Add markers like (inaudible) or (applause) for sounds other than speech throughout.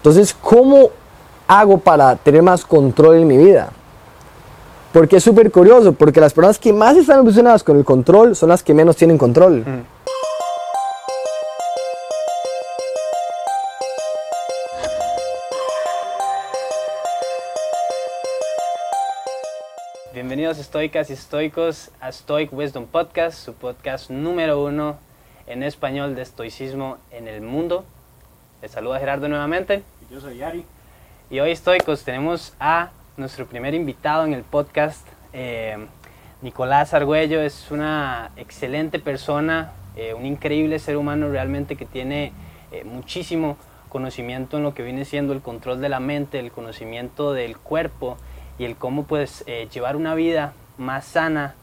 Entonces, ¿cómo hago para tener más control en mi vida? Porque es súper curioso, porque las personas que más están obsesionadas con el control son las que menos tienen control. Bienvenidos estoicas y estoicos a Stoic Wisdom Podcast, su podcast número uno en español de estoicismo en el mundo. Les saluda Gerardo nuevamente. Yo soy Yari. Y hoy estoicos tenemos a nuestro primer invitado en el podcast. Eh, Nicolás Argüello es una excelente persona, eh, un increíble ser humano realmente que tiene eh, muchísimo conocimiento en lo que viene siendo el control de la mente, el conocimiento del cuerpo y el cómo puedes llevar una vida más sana,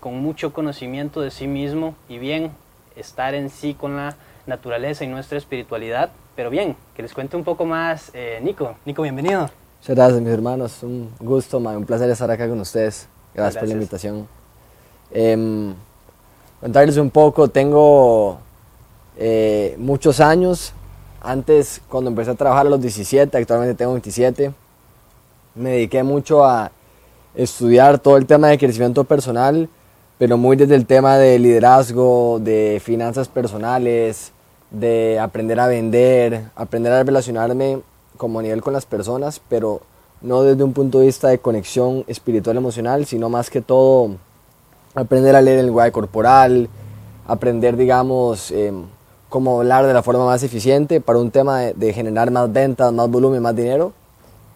con mucho conocimiento de sí mismo y bien estar en sí con la naturaleza y nuestra espiritualidad. Pero bien, que les cuente un poco más Nico. Nico, bienvenido. Muchas gracias, mis hermanos. Un gusto, un placer estar acá con ustedes. Gracias, por la invitación. Eh, contarles un poco, tengo eh, muchos años. Antes, cuando empecé a trabajar a los 17, actualmente tengo 27, me dediqué mucho a estudiar todo el tema de crecimiento personal, pero muy desde el tema de liderazgo, de finanzas personales, de aprender a vender, aprender a relacionarme como a nivel con las personas, pero no desde un punto de vista de conexión espiritual emocional, sino más que todo aprender a leer el lenguaje corporal, aprender, digamos, em, cómo hablar de la forma más eficiente para un tema de, generar más ventas, más volumen, más dinero.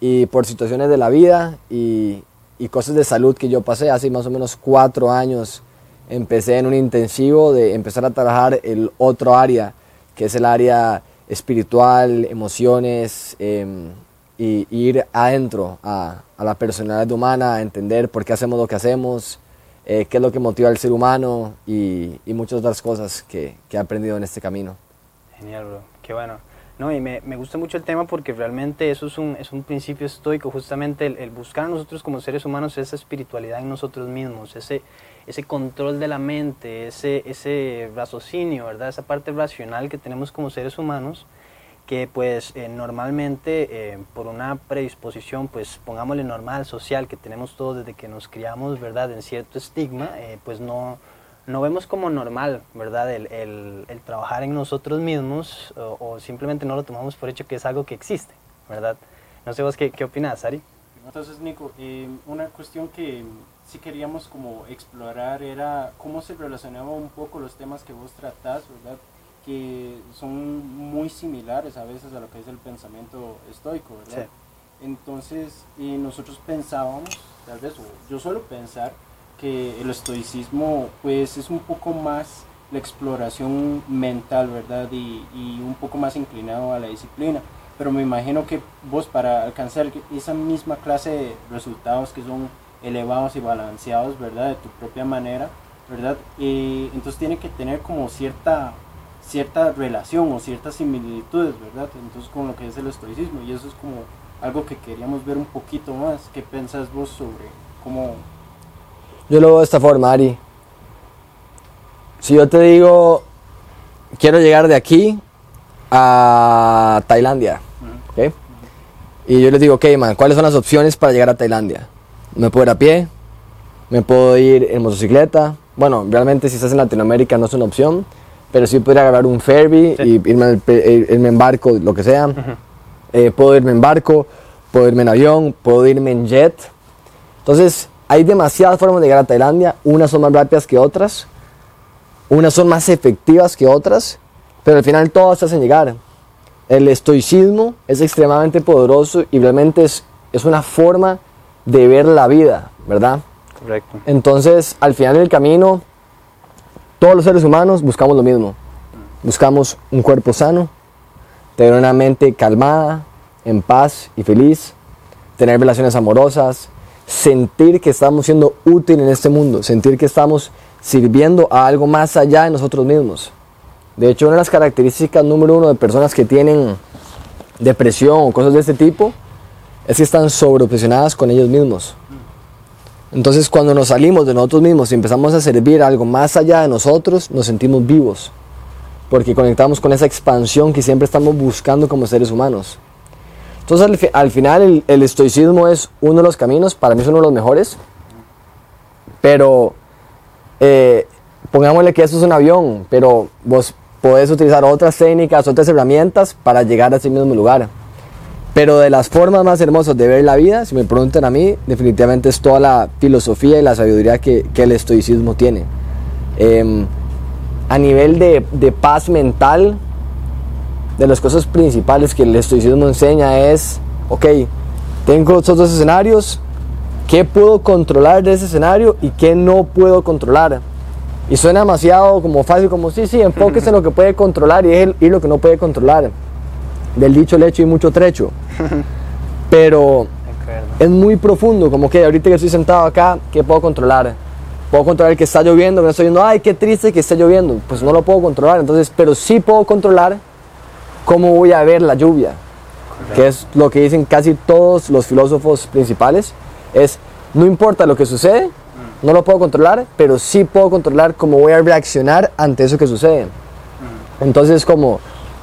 Y por situaciones de la vida y, cosas de salud que yo pasé, hace más o menos cuatro años, empecé en un intensivo de empezar a trabajar el otro área, que es el área espiritual, emociones em, y, ir adentro a, la personalidad humana, a entender por qué hacemos lo que hacemos, eh, qué es lo que motiva al ser humano y, muchas otras cosas que, he aprendido en este camino. Genial, bro. Qué bueno. No, y me, gusta mucho el tema porque realmente eso es un, es un principio estoico, justamente el, el, buscar a nosotros como seres humanos esa espiritualidad en nosotros mismos, ese, ese control de la mente, ese, ese raciocinio, ¿verdad? Esa parte racional que tenemos como seres humanos, que pues eh, normalmente eh, por una predisposición, pues pongámosle normal, social, que tenemos todos desde que nos criamos, ¿verdad? En cierto estigma, eh, pues no, no vemos como normal, ¿verdad? El, el, trabajar en nosotros mismos o, simplemente no lo tomamos por hecho que es algo que existe, ¿verdad? No sé vos qué, qué opinas, Ari. Entonces, Nico, una cuestión que si queríamos como explorar era cómo se relacionaban un poco los temas que vos tratás, ¿verdad? Que son muy similares a veces a lo que es el pensamiento estoico, ¿verdad? Entonces, y nosotros pensábamos, tal vez, yo suelo pensar que el estoicismo pues es un poco más la exploración mental, ¿verdad? Y, y un poco más inclinado a la disciplina. Pero me imagino que vos para alcanzar esa misma clase de resultados que son elevados y balanceados, ¿verdad? De tu propia manera, ¿verdad? Y entonces tiene que tener como cierta, cierta relación o ciertas similitudes, ¿verdad? Entonces con lo que es el estoicismo y eso es como algo que queríamos ver un poquito más. ¿Qué pensás vos sobre cómo... Yo lo veo de esta forma, Ari. Si yo te digo, quiero llegar de aquí a Tailandia, ¿ok? Y yo les digo, ok, man, ¿cuáles son las opciones para llegar a Tailandia? Me puedo ir a pie, me puedo ir en motocicleta. Bueno, realmente si estás en Latinoamérica no es una opción, pero sí podría agarrar un ferry y irme, eh, irme, en barco, lo que sea. Eh, puedo irme en barco, puedo irme en avión, puedo irme en jet. Entonces, hay demasiadas formas de llegar a Tailandia. Unas son más rápidas que otras, unas son más efectivas que otras, pero al final todas hacen llegar. El estoicismo es extremadamente poderoso y realmente es, es una forma de ver la vida, ¿verdad? Correcto. Entonces, al final del camino, todos los seres humanos buscamos lo mismo. Buscamos un cuerpo sano, tener una mente calmada, en paz y feliz, tener relaciones amorosas, sentir que estamos siendo útiles en este mundo, sentir que estamos sirviendo a algo más allá de nosotros mismos. De hecho, una de las características número uno de personas que tienen depresión o cosas de este tipo es que están sobreobsesionadas con ellos mismos. Entonces cuando nos salimos de nosotros mismos y empezamos a servir algo más allá de nosotros, nos sentimos vivos. porque conectamos con esa expansión que siempre estamos buscando como seres humanos. Entonces al, final el, estoicismo es uno de los caminos, para mí es uno de los mejores, pero eh, pongámosle que eso es un avión, pero vos podés utilizar otras técnicas, otras herramientas para llegar a ese mismo lugar. Pero de las formas más hermosas de ver la vida, si me preguntan a mí, definitivamente es toda la filosofía y la sabiduría que, el estoicismo tiene. Em, a nivel de, de, paz mental, de las cosas principales que el estoicismo enseña es, ok, tengo estos dos escenarios, ¿qué puedo controlar de ese escenario y qué no puedo controlar? Y suena demasiado como fácil, como sí, sí, (laughs) enfóquese en lo que puede controlar y es lo que no puede controlar. Del dicho lecho y mucho trecho. (laughs) Pero es muy profundo, como que ahorita que estoy sentado acá, ¿qué puedo controlar? Puedo controlar que está lloviendo, que no estoy viendo, ay, qué triste que esté lloviendo. Pues no lo puedo controlar, entonces, pero sí puedo controlar cómo voy a ver la lluvia. Que es lo que dicen casi todos los filósofos principales. Es, no importa lo que sucede, no lo puedo controlar, pero sí puedo controlar cómo voy a reaccionar ante eso que sucede. Entonces, como,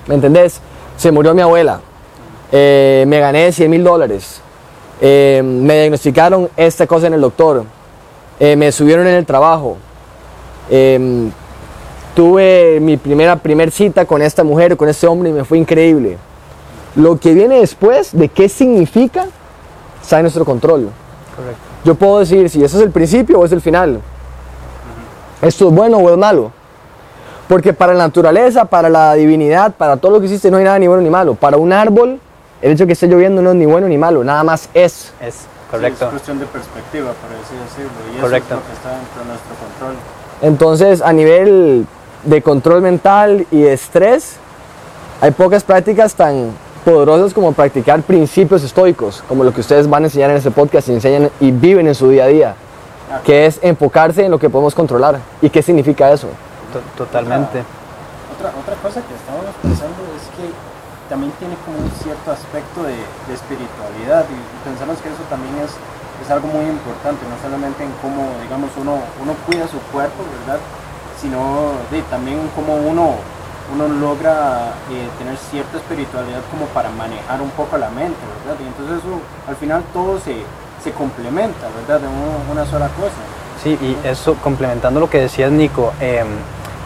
¿me entendés? Se murió mi abuela, eh, me gané 100 mil dólares, eh, me diagnosticaron esta cosa en el doctor, eh, me subieron en el trabajo, tuve mi primera primer cita con esta mujer, con este hombre y me fue increíble. Lo que viene después de qué significa está en nuestro control. Correcto. Yo puedo decir si eso es el principio o es el final. Esto es bueno o es malo. Porque para la naturaleza, para la divinidad, para todo lo que existe no hay nada ni bueno ni malo. Para un árbol, el hecho de que esté lloviendo no es ni bueno ni malo, nada más es. Es, correcto. es cuestión de perspectiva, por así decirlo. Y correcto. eso es lo que está dentro de nuestro control. Entonces, a nivel de control mental y de estrés, hay pocas prácticas tan poderosas como practicar principios estoicos, como lo que ustedes van a enseñar en este podcast y enseñan y viven en su día a día, que es enfocarse en lo que podemos controlar. ¿Y qué significa eso? Totalmente. Otra, otra cosa que estábamos pensando es que también tiene como un cierto aspecto de, espiritualidad y, pensamos que eso también es, es algo muy importante, no solamente en cómo, digamos, uno, uno cuida su cuerpo, ¿verdad? Sino de, también cómo uno uno logra eh, tener cierta espiritualidad como para manejar un poco la mente, ¿verdad? Y entonces eso, al final todo se, se complementa, ¿verdad? De una sola cosa. Sí, y eso, complementando lo que decías, Nico, em,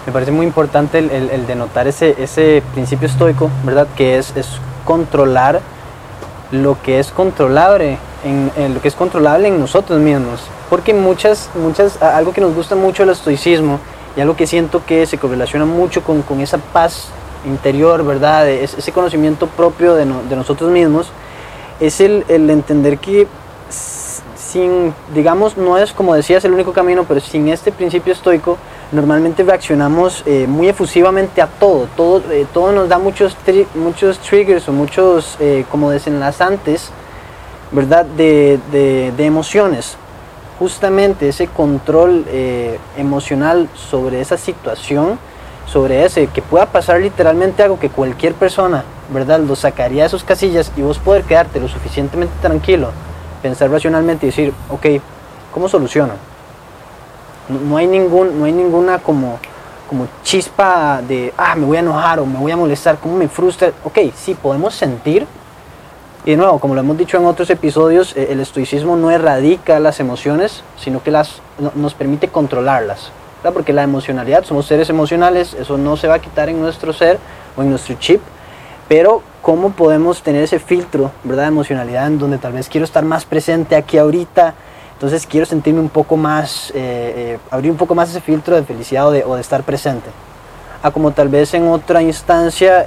me parece muy importante el, el, denotar ese, principio estoico, ¿verdad? Que es, es controlar lo que es controlable, en, lo que es controlable en nosotros mismos. Porque muchas, muchas, algo que nos gusta mucho el estoicismo y algo que siento que se correlaciona mucho con, esa paz interior, ¿verdad? ese conocimiento propio de, de nosotros mismos, es el, el, entender que sin, digamos, no es como decías el único camino, pero sin este principio estoico, normalmente reaccionamos eh, muy efusivamente a todo, todo, eh, todo nos da muchos, muchos triggers o muchos eh, como desenlazantes, ¿verdad? De, de, de emociones justamente ese control eh, emocional sobre esa situación, sobre ese, que pueda pasar literalmente algo que cualquier persona, ¿verdad?, lo sacaría de sus casillas y vos poder quedarte lo suficientemente tranquilo, pensar racionalmente y decir, ok, ¿cómo soluciono? No, hay, ningún, no hay ninguna como, como chispa de, ah, me voy a enojar o me voy a molestar, ¿cómo me frustra? Ok, sí, podemos sentir, y de nuevo, como lo hemos dicho en otros episodios, eh, el estoicismo no erradica las emociones, sino que las, nos permite controlarlas. Porque la emocionalidad, somos seres emocionales, eso no se va a quitar en nuestro ser o en nuestro chip, pero cómo podemos tener ese filtro ¿verdad? de emocionalidad en donde tal vez quiero estar más presente aquí ahorita, entonces quiero sentirme un poco más, eh, eh, abrir un poco más ese filtro de felicidad o de, o de, estar presente. A como tal vez en otra instancia,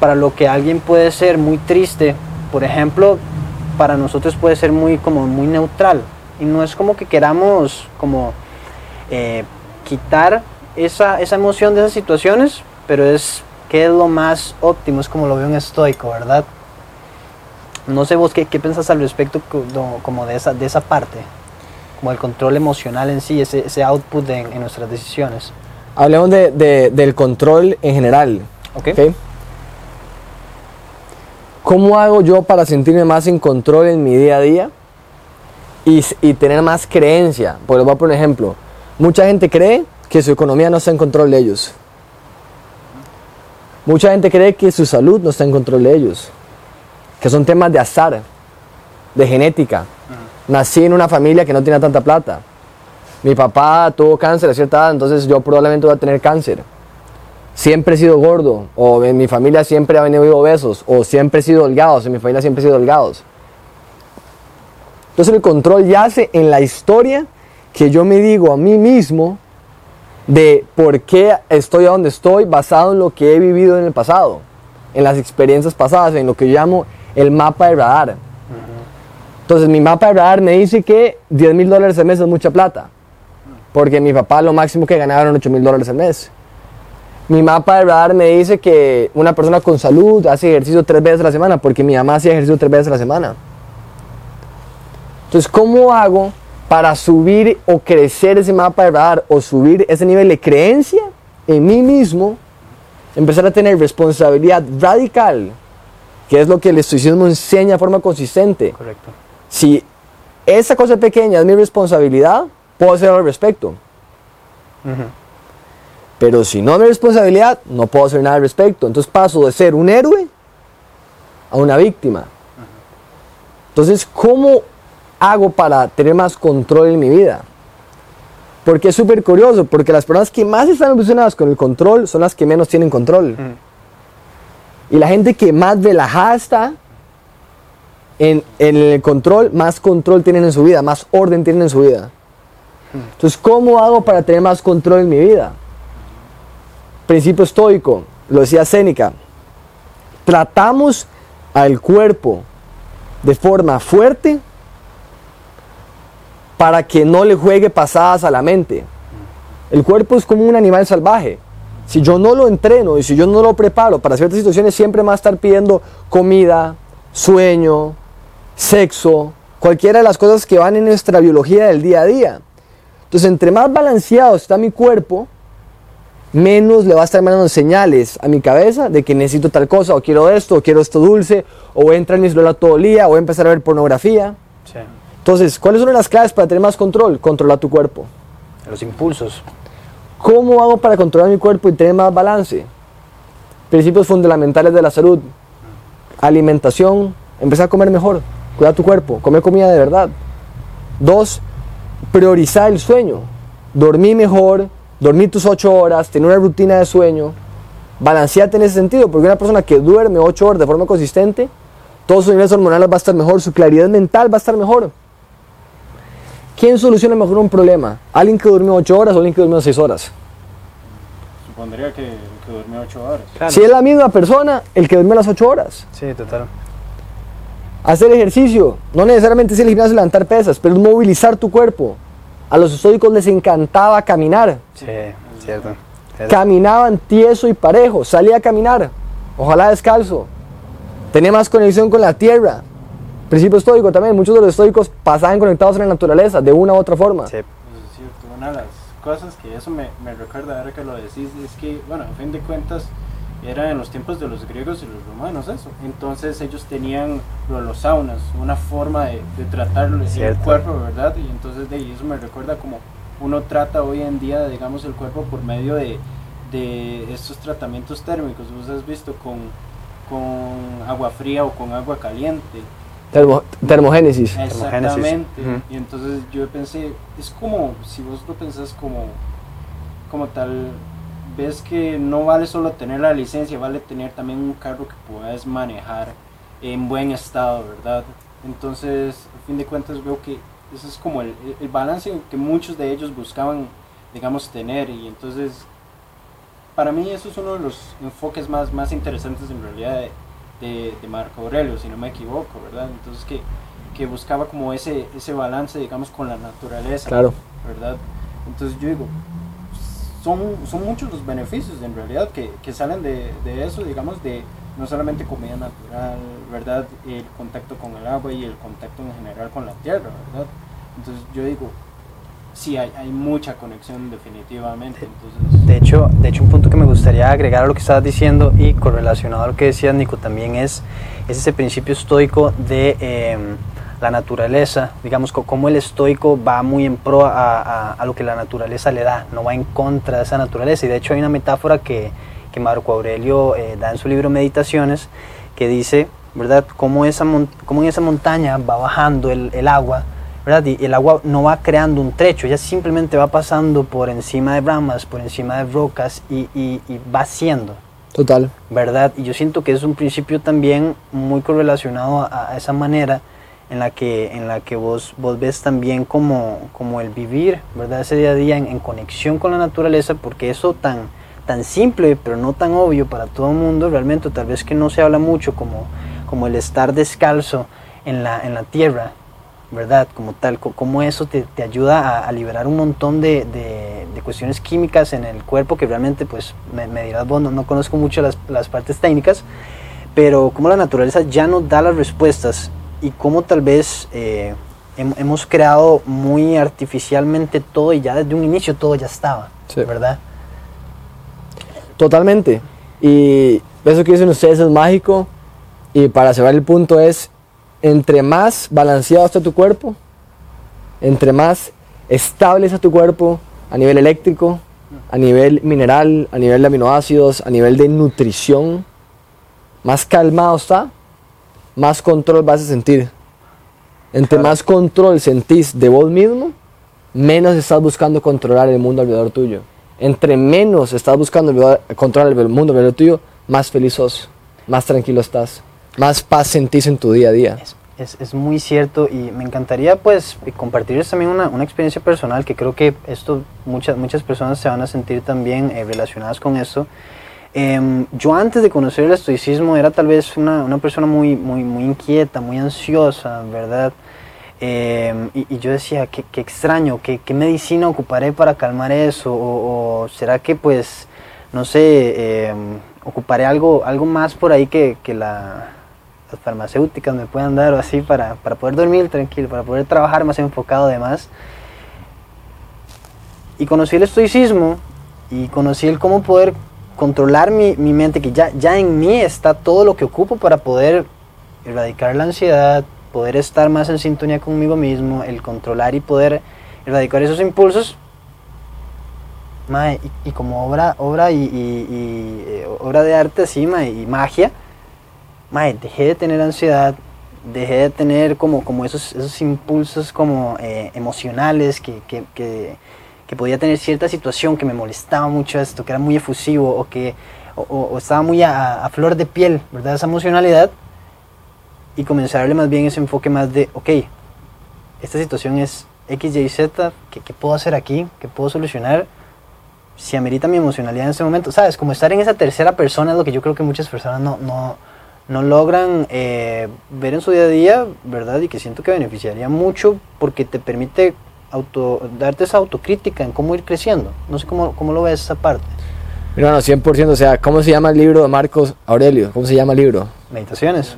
para lo que alguien puede ser muy triste por ejemplo, para nosotros puede ser muy, como muy neutral. Y no es como que queramos como eh, quitar esa, esa emoción de esas situaciones, pero es que es lo más óptimo, es como lo veo un estoico, ¿verdad? No sé vos qué, qué pensás al respecto como de esa, de esa parte, como el control emocional en sí, ese, ese output en, nuestras decisiones. Hablemos de, de, del control en general. Okay. ¿okay? ¿Cómo hago yo para sentirme más en control en mi día a día y, tener más creencia? Por voy a poner un ejemplo. Mucha gente cree que su economía no está en control de ellos. Mucha gente cree que su salud no está en control de ellos, que son temas de azar, de genética. Nací en una familia que no tenía tanta plata. Mi papá tuvo cáncer a cierta edad, entonces yo probablemente voy a tener cáncer. Siempre he sido gordo, o en mi familia siempre ha venido obesos, o siempre he sido delgados, en mi familia siempre he sido delgados. Entonces el control yace en la historia que yo me digo a mí mismo de por qué estoy a donde estoy basado en lo que he vivido en el pasado, en las experiencias pasadas, en lo que yo llamo el mapa de radar. Entonces mi mapa de radar me dice que 10 mil dólares al mes es mucha plata, porque mi papá lo máximo que ganaba eran 8 mil dólares al mes. Mi mapa de radar me dice que una persona con salud hace ejercicio tres veces a la semana, porque mi mamá hacía ejercicio tres veces a la semana. Entonces, ¿cómo hago para subir o crecer ese mapa de radar o subir ese nivel de creencia en mí mismo? Empezar a tener responsabilidad radical, que es lo que el estoicismo enseña de forma consistente. Correcto. Si esa cosa pequeña es mi responsabilidad, puedo hacer algo al respecto. Ujú. Pero si no es mi responsabilidad, no puedo hacer nada al respecto. Entonces paso de ser un héroe a una víctima. Entonces, ¿cómo hago para tener más control en mi vida? Porque es súper curioso, porque las personas que más están obsesionadas con el control son las que menos tienen control. Ujú. Y la gente que más relajada está en, el control, más control tienen en su vida, más orden tienen en su vida. Entonces, ¿cómo hago para tener más control en mi vida? Principio estoico, lo decía Séneca, tratamos al cuerpo de forma fuerte para que no le juegue pasadas a la mente. El cuerpo es como un animal salvaje. Si yo no lo entreno y si yo no lo preparo para ciertas situaciones, siempre me va a estar pidiendo comida, sueño, sexo, cualquiera de las cosas que van en nuestra biología del día a día. Entonces, entre más balanceado está mi cuerpo, menos le va a estar mandando señales a mi cabeza de que necesito tal cosa, o quiero esto, o quiero esto dulce, o voy a entrar en mi celular todo el día, o voy a empezar a ver pornografía. Sí. Entonces, ¿cuáles son las claves para tener más control? Controlar tu cuerpo. Los impulsos. ¿Cómo hago para controlar mi cuerpo y tener más balance? Principios fundamentales de la salud. Alimentación, empezar a comer mejor, cuidar tu cuerpo, comer comida de verdad. Dos, priorizar el sueño. Dormir mejor, dormir tus ocho horas, tener una rutina de sueño. Balancearte en ese sentido, porque una persona que duerme ocho horas de forma consistente, todos sus niveles hormonales va a estar mejor, su claridad mental va a estar mejor. ¿Quién soluciona mejor un problema? ¿Alguien que durmió 8 horas o alguien que durmió 6 horas? Supondría que, que durmió 8 horas. Claro. Si es la misma persona, el que durmió las 8 horas. Sí, total. Hacer ejercicio, no necesariamente es el gimnasio levantar pesas, pero es movilizar tu cuerpo. A los estoicos les encantaba caminar. Sí, cierto. Caminaban tieso y parejo, salía a caminar, ojalá descalzo. Tenía más conexión con la tierra. Principio estoico también, muchos de los estoicos pasaban conectados a la naturaleza de una u otra forma. sí. Eso es cierto. Una de las cosas que eso me, me recuerda ahora que lo decís es que, bueno, a fin de cuentas, era en los tiempos de los griegos y los romanos eso. Entonces ellos tenían lo de los saunas, una forma de, de tratar el cuerpo, ¿verdad? Y entonces de ahí eso me recuerda como uno trata hoy en día, digamos, el cuerpo por medio de, de estos tratamientos térmicos. Vos has visto con, con agua fría o con agua caliente. Termo- termogénesis. Exactamente. Y entonces yo pensé, es como, si vos lo pensás como, como tal, ves que no vale solo tener la licencia, vale tener también un carro que puedas manejar en buen estado, ¿verdad? Entonces, a fin de cuentas veo que ese es como el, el balance que muchos de ellos buscaban, digamos, tener. Y entonces, para mí eso es uno de los enfoques más, más interesantes en realidad de, de, de Marco Aurelio, si no me equivoco, ¿verdad? Entonces que, que buscaba como ese, ese balance, digamos, con la naturaleza, Claro. ¿verdad? Entonces yo digo, son, son muchos los beneficios en realidad que, que salen de, de eso, digamos, de no solamente comida natural, ¿verdad? El contacto con el agua y el contacto en general con la tierra, ¿verdad? Entonces yo digo, sí, hay, mucha conexión definitivamente. De hecho, de hecho, un punto que me gustaría agregar a lo que estabas diciendo y correlacionado a lo que decías, Nico, también es, es ese principio estoico de eh, la naturaleza. Digamos, cómo el estoico va muy en pro a, lo que la naturaleza le da, no va en contra de esa naturaleza. Y de hecho hay una metáfora que, Marco Aurelio eh, da en su libro Meditaciones, que dice, ¿verdad?, cómo, esa cómo en esa montaña va bajando el agua, ¿verdad? Y el agua no va creando un trecho, ella simplemente va pasando por encima de ramas, por encima de rocas y, y, y va haciendo. Total. ¿Verdad? Y yo siento que es un principio también muy correlacionado a, a esa manera en la que, en la que vos, vos ves también como, como el vivir, ¿verdad? Ese día a día en, en, conexión con la naturaleza, porque eso tan, tan simple, pero no tan obvio para todo el mundo, realmente tal vez que no se habla mucho como, como el estar descalzo en la, en la tierra, ¿verdad? Como tal, como eso te, te ayuda a, a, liberar un montón de, de, de, cuestiones químicas en el cuerpo que realmente, pues, me, me dirás vos, no, no, conozco mucho las, las partes técnicas, pero como la naturaleza ya nos da las respuestas y cómo tal vez eh, hemos creado muy artificialmente todo y ya desde un inicio todo ya estaba, sí. ¿verdad? Totalmente. Y eso que dicen ustedes es mágico. Y para cerrar el punto es, entre más balanceado está tu cuerpo, entre más estable está tu cuerpo a nivel eléctrico, a nivel mineral, a nivel de aminoácidos, a nivel de nutrición, más calmado está, más control vas a sentir. Entre claro. más control sentís de vos mismo, menos estás buscando controlar el mundo alrededor tuyo. Entre menos estás buscando controlar el mundo alrededor tuyo, más feliz sos, más tranquilo estás, más paz sentís en tu día a día. Es, es, es muy cierto y me encantaría pues compartirles también una, una, experiencia personal que creo que esto muchas, muchas personas se van a sentir también eh, relacionadas con esto. Eh, yo antes de conocer el estoicismo era tal vez una, una persona muy, muy, muy inquieta, muy ansiosa, ¿verdad? Eh, y, y, yo decía, qué, qué extraño, ¿qué, ¿qué, medicina ocuparé para calmar eso? O, o será que pues, no sé, eh, ocuparé algo, algo más por ahí que, que la, las farmacéuticas me puedan dar o así para, para poder dormir tranquilo, para poder trabajar más enfocado además. Y conocí el estoicismo y conocí el cómo poder controlar mi, mi, mente, que ya, ya en mí está todo lo que ocupo para poder erradicar la ansiedad, poder estar más en sintonía conmigo mismo, el controlar y poder erradicar esos impulsos. Y, y, como obra, obra y, y, y eh, obra de arte así, mae, y magia, mae, dejé de tener ansiedad, dejé de tener como, como esos, esos impulsos como eh, emocionales que, que, que que podía tener cierta situación que me molestaba mucho esto, que era muy efusivo o que o, o estaba muy a, a, flor de piel, ¿verdad? Esa emocionalidad y comencé a darle más bien ese enfoque más de, ok, esta situación es X, Y, Z, ¿qué, qué puedo hacer aquí? ¿Qué puedo solucionar? Si amerita mi emocionalidad en ese momento, ¿sabes? Como estar en esa tercera persona es lo que yo creo que muchas personas no, no, no logran eh, ver en su día a día, ¿verdad? Y que siento que beneficiaría mucho porque te permite auto, darte esa autocrítica en cómo ir creciendo. No sé cómo, cómo lo ves esa parte. Mira, no, 100%, o sea, ¿cómo se llama el libro de Marcos Aurelio? ¿Cómo se llama el libro? Meditaciones.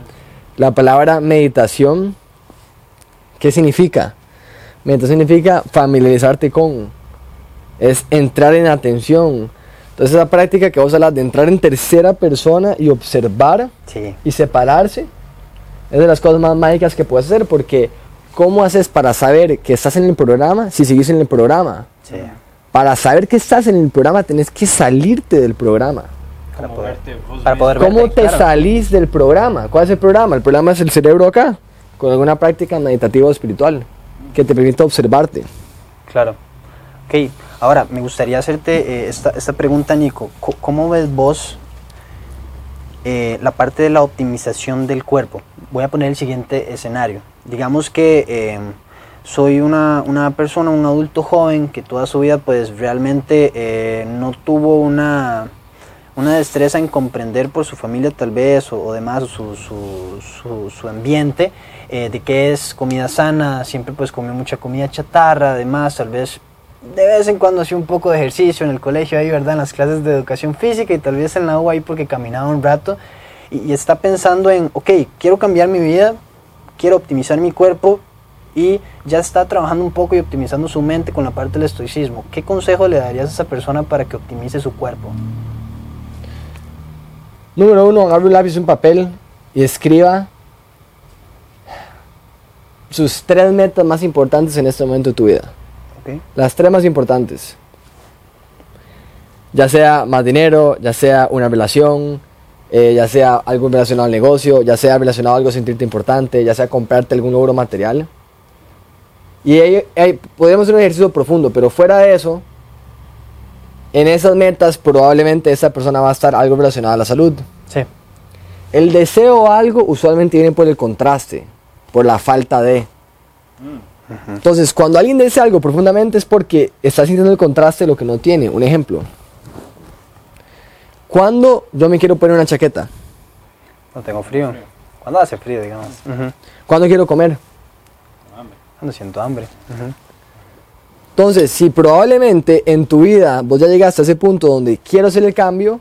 La palabra meditación, ¿qué significa? Meditación significa familiarizarte con, es entrar en atención. Entonces esa práctica que vos hablas de entrar en tercera persona y observar sí. y separarse, es de las cosas más mágicas que puedes hacer porque ¿Cómo haces para saber que estás en el programa si sigues en el programa? Sí. Para saber que estás en el programa tenés que salirte del programa. Para poder, para poder ¿Cómo verte, te claro. salís del programa? ¿Cuál es el programa? El programa es el cerebro acá, con alguna práctica meditativa o espiritual que te permita observarte. Claro. Ok, ahora me gustaría hacerte eh, esta, esta, pregunta, Nico. ¿Cómo ves vos eh, la parte de la optimización del cuerpo? Voy a poner el siguiente escenario digamos que eh, soy una, una, persona, un adulto joven que toda su vida pues realmente eh, no tuvo una, una, destreza en comprender por su familia tal vez o, o demás su, su, su, su ambiente de qué es comida sana, siempre pues comió mucha comida chatarra, además tal vez de vez en cuando hacía un poco de ejercicio en el colegio ahí, ¿verdad? En las clases de educación física y tal vez en la U ahí porque caminaba un rato y, está pensando en, ok, quiero cambiar mi vida, quiero optimizar mi cuerpo y ya está trabajando un poco y optimizando su mente con la parte del estoicismo. ¿Qué consejo le darías a esa persona para que optimice su cuerpo? Número uno, agarre un lápiz un papel y escriba sus tres metas más importantes en este momento de tu vida. Okay. Las tres más importantes. Ya sea más dinero, ya sea una relación, eh, ya sea algo relacionado al negocio, ya sea relacionado a algo sentirte importante, ya sea comprarte algún logro material. Y ahí, ahí podemos hacer un ejercicio profundo, pero fuera de eso, en esas metas probablemente esa persona va a estar algo relacionado a la salud. Sí. El deseo a algo usualmente viene por el contraste, por la falta de. Entonces, cuando alguien desea algo profundamente es porque está sintiendo el contraste de lo que no tiene. Un ejemplo. Cuando yo me quiero poner una chaqueta, No tengo frío. Cuando hace frío, digamos. Cuando quiero comer. Hambre. Cuando siento hambre. Entonces, si probablemente en tu vida vos ya llegaste a ese punto donde quiero hacer el cambio,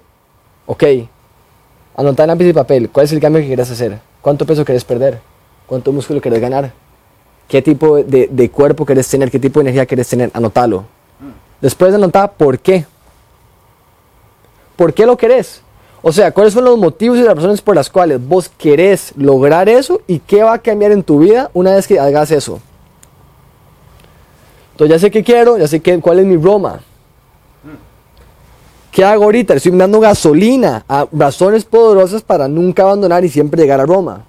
ok, anota en lápiz y papel, ¿cuál es el cambio que quieres hacer? ¿Cuánto peso quieres perder? ¿Cuánto músculo quieres ganar? ¿Qué tipo de, de cuerpo quieres tener? ¿Qué tipo de energía quieres tener? Anótalo. Después de anotar, ¿por qué? ¿Por qué lo querés? O sea, ¿cuáles son los motivos y las razones por las cuales vos querés lograr eso y qué va a cambiar en tu vida una vez que hagas eso? Entonces ya sé qué quiero, ya sé qué, cuál es mi Roma. ¿Qué hago ahorita? Estoy dando gasolina a razones poderosas para nunca abandonar y siempre llegar a Roma.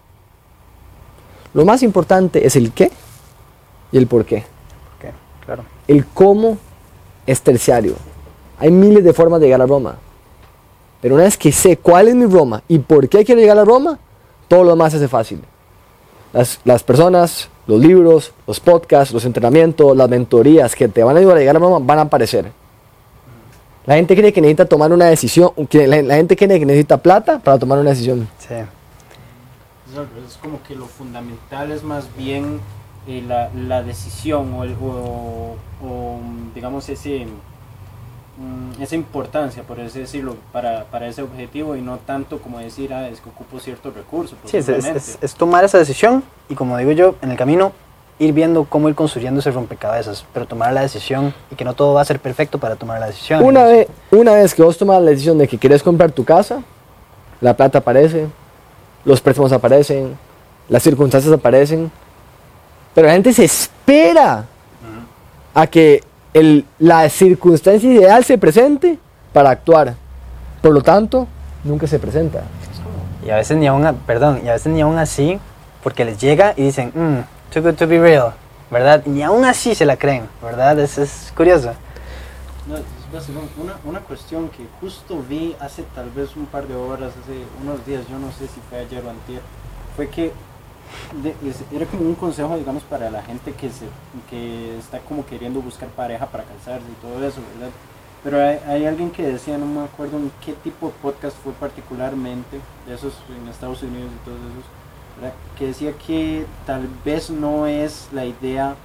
Lo más importante es el qué y el por qué. Claro. El cómo es terciario. Hay miles de formas de llegar a Roma. Pero una vez que sé cuál es mi Roma y por qué quiero llegar a Roma, todo lo demás se hace fácil. Las, las personas, los libros, los podcasts, los entrenamientos, las mentorías que te van a ayudar a llegar a Roma van a aparecer. La gente cree que necesita tomar una decisión, que la, la gente cree que necesita plata para tomar una decisión. Sí. Es Es como que lo fundamental es más bien eh, la, la decisión o, el- o- o, digamos ese mm, esa importancia, por así decirlo, para, para ese objetivo y no tanto como decir, ah, es que ocupo ciertos recursos. Sí, es, es- es- es tomar esa decisión y como digo yo, en el camino ir viendo cómo ir construyendo ese rompecabezas, pero tomar la decisión y que no todo va a ser perfecto para tomar la decisión. Una vez, una vez que vos tomas la decisión de que quieres comprar tu casa, la plata aparece, los préstamos aparecen, las circunstancias aparecen, pero la gente se espera a que el- la circunstancia ideal se presente para actuar. Por lo tanto, nunca se presenta. Y a veces ni aún, perdón, y a veces ni aún así, porque les llega y dicen, mm, too good to be real, ¿verdad? Y ni aún así se la creen, ¿verdad? Es, es curioso. No, una, una cuestión que justo vi hace tal vez un par de horas, hace unos días, yo no sé si fue ayer o antier, fue que era como un consejo, digamos, para la gente que, se, que está como queriendo buscar pareja para casarse y todo eso, ¿verdad? Pero hay, hay alguien que decía, no me acuerdo en qué tipo de podcast fue particularmente, de esos en Estados Unidos y todos esos, ¿verdad? que decía que tal vez no es la idea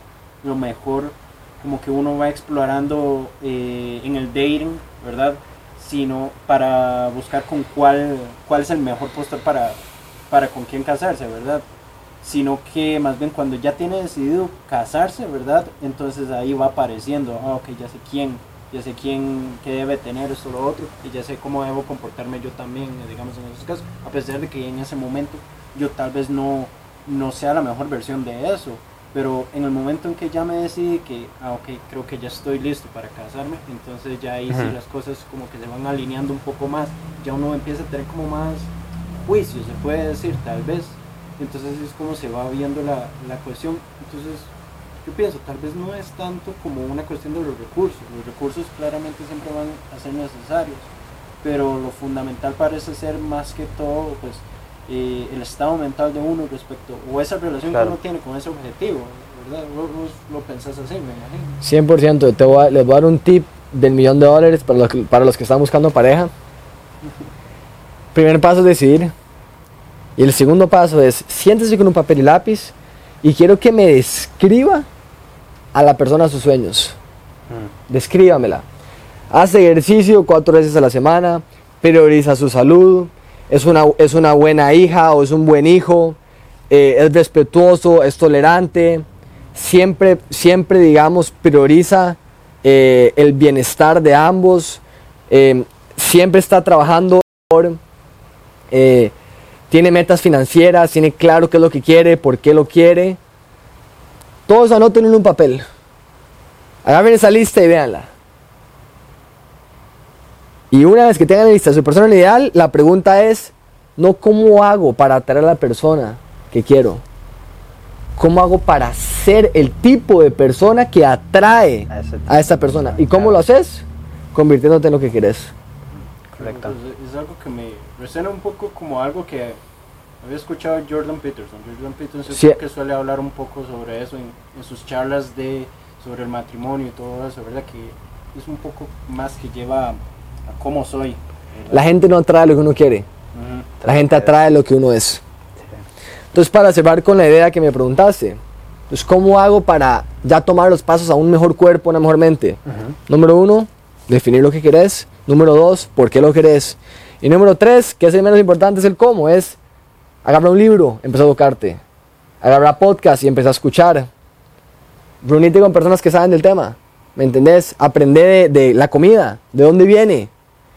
lo mejor como que uno va explorando eh, en el dating, ¿verdad? Sino para buscar con cuál, cuál es el mejor postor para, para con quién casarse, ¿verdad? Sino que más bien cuando ya tiene decidido casarse, ¿verdad? Entonces ahí va apareciendo, ah, ok, ya sé quién, ya sé quién que debe tener esto o lo otro, y ya sé cómo debo comportarme yo también, eh, digamos, en esos casos, a pesar de que en ese momento yo tal vez no, no sea la mejor versión de eso, pero en el momento en que ya me decidí que, ah, ok, creo que ya estoy listo para casarme, entonces ya ahí sí las cosas como que se van alineando un poco más, ya uno empieza a tener como más juicio, se puede decir, tal vez, entonces es como se va viendo la, la cuestión, entonces yo pienso, tal vez no es tanto como una cuestión de los recursos, los recursos claramente siempre van a ser necesarios, pero lo fundamental parece ser más que todo, pues, eh, el estado mental de uno respecto, o esa relación Claro. que uno tiene con ese objetivo, ¿verdad? Vos, vos lo pensás así, me imagino. 100%. Te voy a- les voy a dar un tip del millón de dólares para los, que- para los que están buscando pareja. (laughs) Primer paso es decidir. Y el segundo paso es siéntese con un papel y lápiz y quiero que me describa a la persona sus sueños. Mm. Descríbamela. Hace ejercicio cuatro veces a la semana, prioriza su salud, es una, es una buena hija o es un buen hijo, eh, es respetuoso, es tolerante, siempre, siempre digamos, prioriza eh, el bienestar de ambos, eh, siempre está trabajando por, tiene metas financieras, tiene claro qué es lo que quiere, por qué lo quiere. Todos anoten en un papel. Agarren esa lista y véanla. Y una vez que tengan lista su persona ideal, la pregunta es, no cómo hago para atraer a la persona que quiero, cómo hago para ser el tipo de persona que atrae a esta persona. ¿Y cómo lo haces? Convirtiéndote en lo que quieres. Correcto. Pues, es algo que me resuena un poco como algo que había escuchado Jordan Peterson. Jordan Peterson Sí. creo que suele hablar un poco sobre eso en, en sus charlas de sobre el matrimonio y todo eso, ¿verdad? Que es un poco más que lleva a cómo soy. ¿verdad? La gente no atrae lo que uno quiere, la gente atrae lo que uno es. Entonces, para cerrar con la idea que me preguntaste, entonces, ¿cómo hago para ya tomar los pasos a un mejor cuerpo, una mejor mente? Número uno, definir lo que querés. Número dos, por qué lo querés. Y número tres, que es el menos importante, es el cómo. Es agarrar un libro, empezar a educarte. Agarrar podcast y empezar a escuchar. Reunirte con personas que saben del tema. ¿Me entendés? Aprender de, de la comida, de dónde viene,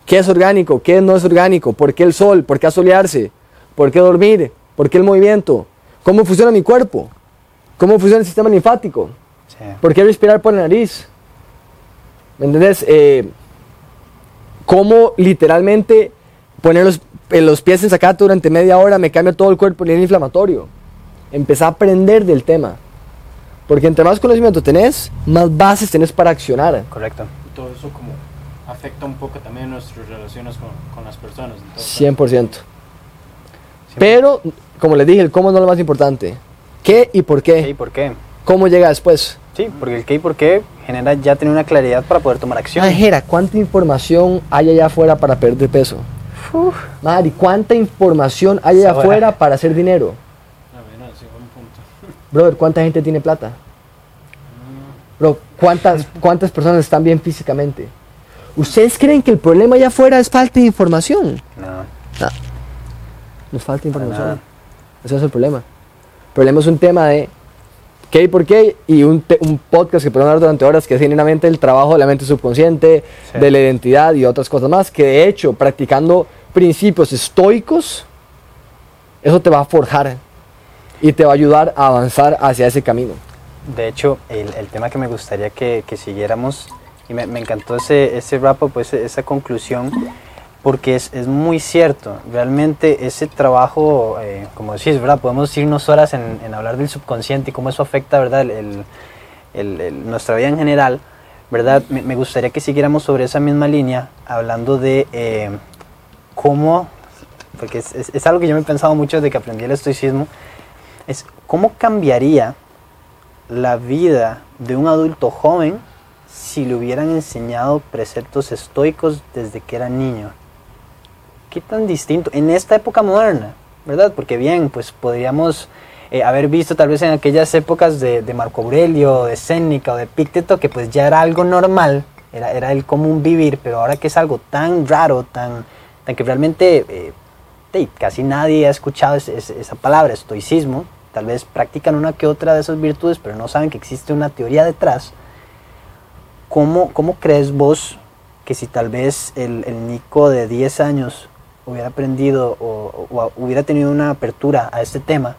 qué es orgánico, qué no es orgánico, por qué el sol, por qué asolearse, por qué dormir, por qué el movimiento, cómo funciona mi cuerpo, cómo funciona el sistema linfático. Sí. ¿Por qué respirar por la nariz? ¿Me entendés? Eh, ¿Cómo literalmente poner los, eh, los pies en sacate durante media hora me cambia todo el cuerpo a nivel inflamatorio? Empezar a aprender del tema. Porque entre más conocimiento tenés, más bases tenés para accionar. Correcto. Y todo eso como afecta un poco también nuestras relaciones con, con las personas. entonces, 100%. Pero, como les dije, el cómo no es lo más importante. ¿Qué y por ¿Qué y qué? por qué? ¿Cómo llega después? Sí, porque el qué y por qué genera ya tener una claridad para poder tomar acción. Majera, ¿cuánta información hay allá afuera para perder peso? Mari, ¿cuánta información hay allá afuera para hacer dinero? a ver, no, sí, buen punto. (laughs) Brother, ¿cuánta gente tiene plata? Bro, ¿cuántas, ¿cuántas personas están bien físicamente? ¿Ustedes creen que el problema allá afuera es falta de información? No. No. Nos falta información. Ese no es el problema. El problema es un tema de qué y por qué y un, te- un podcast que podemos hablar durante horas que es genuinamente el trabajo de la mente subconsciente, Sí. de la identidad y otras cosas más, que de hecho practicando principios estoicos, eso te va a forjar y te va a ayudar a avanzar hacia ese camino. De hecho, el, el tema que me gustaría que, que siguiéramos, y me, me encantó ese, ese wrap-up, ese- esa conclusión, porque es, es muy cierto. Realmente ese trabajo, eh, como decís, ¿verdad? Podemos irnos horas en, en hablar del subconsciente y cómo eso afecta, ¿verdad? El, nuestra vida en general, ¿verdad? Me, gustaría que siguiéramos sobre esa misma línea, hablando de eh, cómo, porque es, es- es algo que yo me he pensado mucho desde que aprendí el estoicismo, es cómo cambiaría la vida de un adulto joven si le hubieran enseñado preceptos estoicos desde que era niño. ¿Qué tan distinto? En esta época moderna, ¿verdad? Porque bien, pues podríamos eh, haber visto tal vez en aquellas épocas de, Marco Aurelio, de Séneca o de Pícteto, que pues ya era algo normal, era, era el común vivir, pero ahora que es algo tan raro, tan, tan que realmente eh, casi nadie ha escuchado esa palabra, estoicismo, tal vez practican una que otra de esas virtudes, pero no saben que existe una teoría detrás. ¿Cómo, cómo crees vos que si tal vez el, el Nico de 10 años hubiera aprendido o, hubiera tenido una apertura a este tema,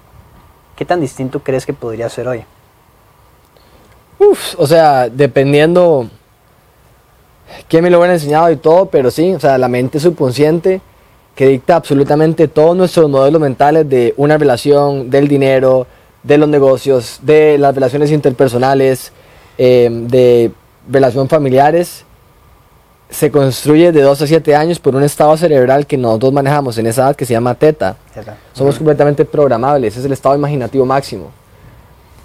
qué tan distinto crees que podría ser hoy? Uf, o sea, dependiendo quién me lo hubiera enseñado y todo, pero sí, o sea, la mente subconsciente que dicta absolutamente todos nuestros modelos mentales de una relación, del dinero, de los negocios, de las relaciones interpersonales, eh, de relación familiares, se construye de 2 a 7 años por un estado cerebral que nosotros manejamos en esa edad que se llama teta. Somos completamente programables, es el estado imaginativo máximo.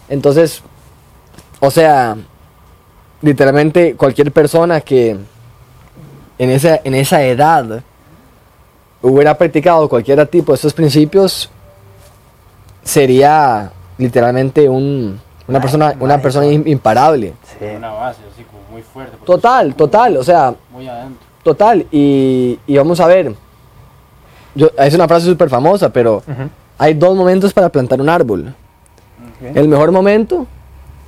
Entonces, o sea, literalmente cualquier persona que en esa, en esa edad hubiera practicado cualquier tipo de estos principios, sería literalmente un, una Ay, persona, una persona imparable. Una Sí. base así como muy fuerte. Total, total, o sea, Muy adentro. total. Y, y vamos a ver, yo, es una frase súper famosa, pero hay dos momentos para plantar un árbol. El mejor momento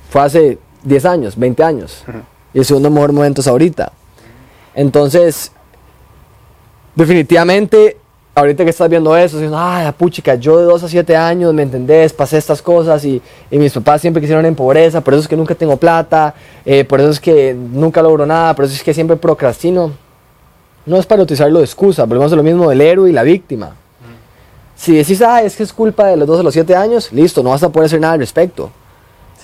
fue hace 10 años, 20 años. Y el segundo mejor momento es ahorita. Entonces, definitivamente, ahorita que estás viendo eso, dices, ay, puchica, yo de 2 a 7 años, ¿me entendés? Pasé estas cosas y, y mis papás siempre quisieron en pobreza, por eso es que nunca tengo plata, eh, por eso es que nunca logro nada, por eso es que siempre procrastino. no es para utilizarlo de excusa, volvemos a lo mismo del héroe y la víctima. Si decís, ah, es que es culpa de los dos a los siete años, listo, no vas a poder hacer nada al respecto.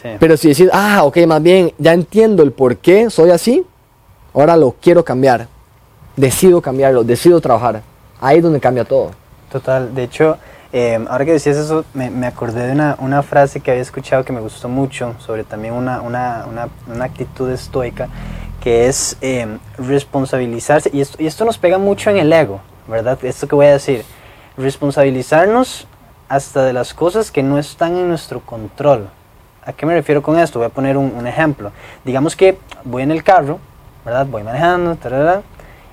Sí. Pero si decís, ah, ok, más bien, ya entiendo el por qué soy así, ahora lo quiero cambiar. Decido cambiarlo, decido trabajar. Ahí es donde cambia todo. Total, de hecho, eh, ahora que decías eso, me, me acordé de una, una, frase que había escuchado que me gustó mucho sobre también una, una, una, actitud estoica, que es eh, responsabilizarse, y esto, y esto nos pega mucho en el ego, ¿verdad? Esto que voy a decir, responsabilizarnos hasta de las cosas que no están en nuestro control. ¿A qué me refiero con esto? Voy a poner un, un ejemplo. Digamos que voy en el carro, ¿verdad? Voy manejando, tarara,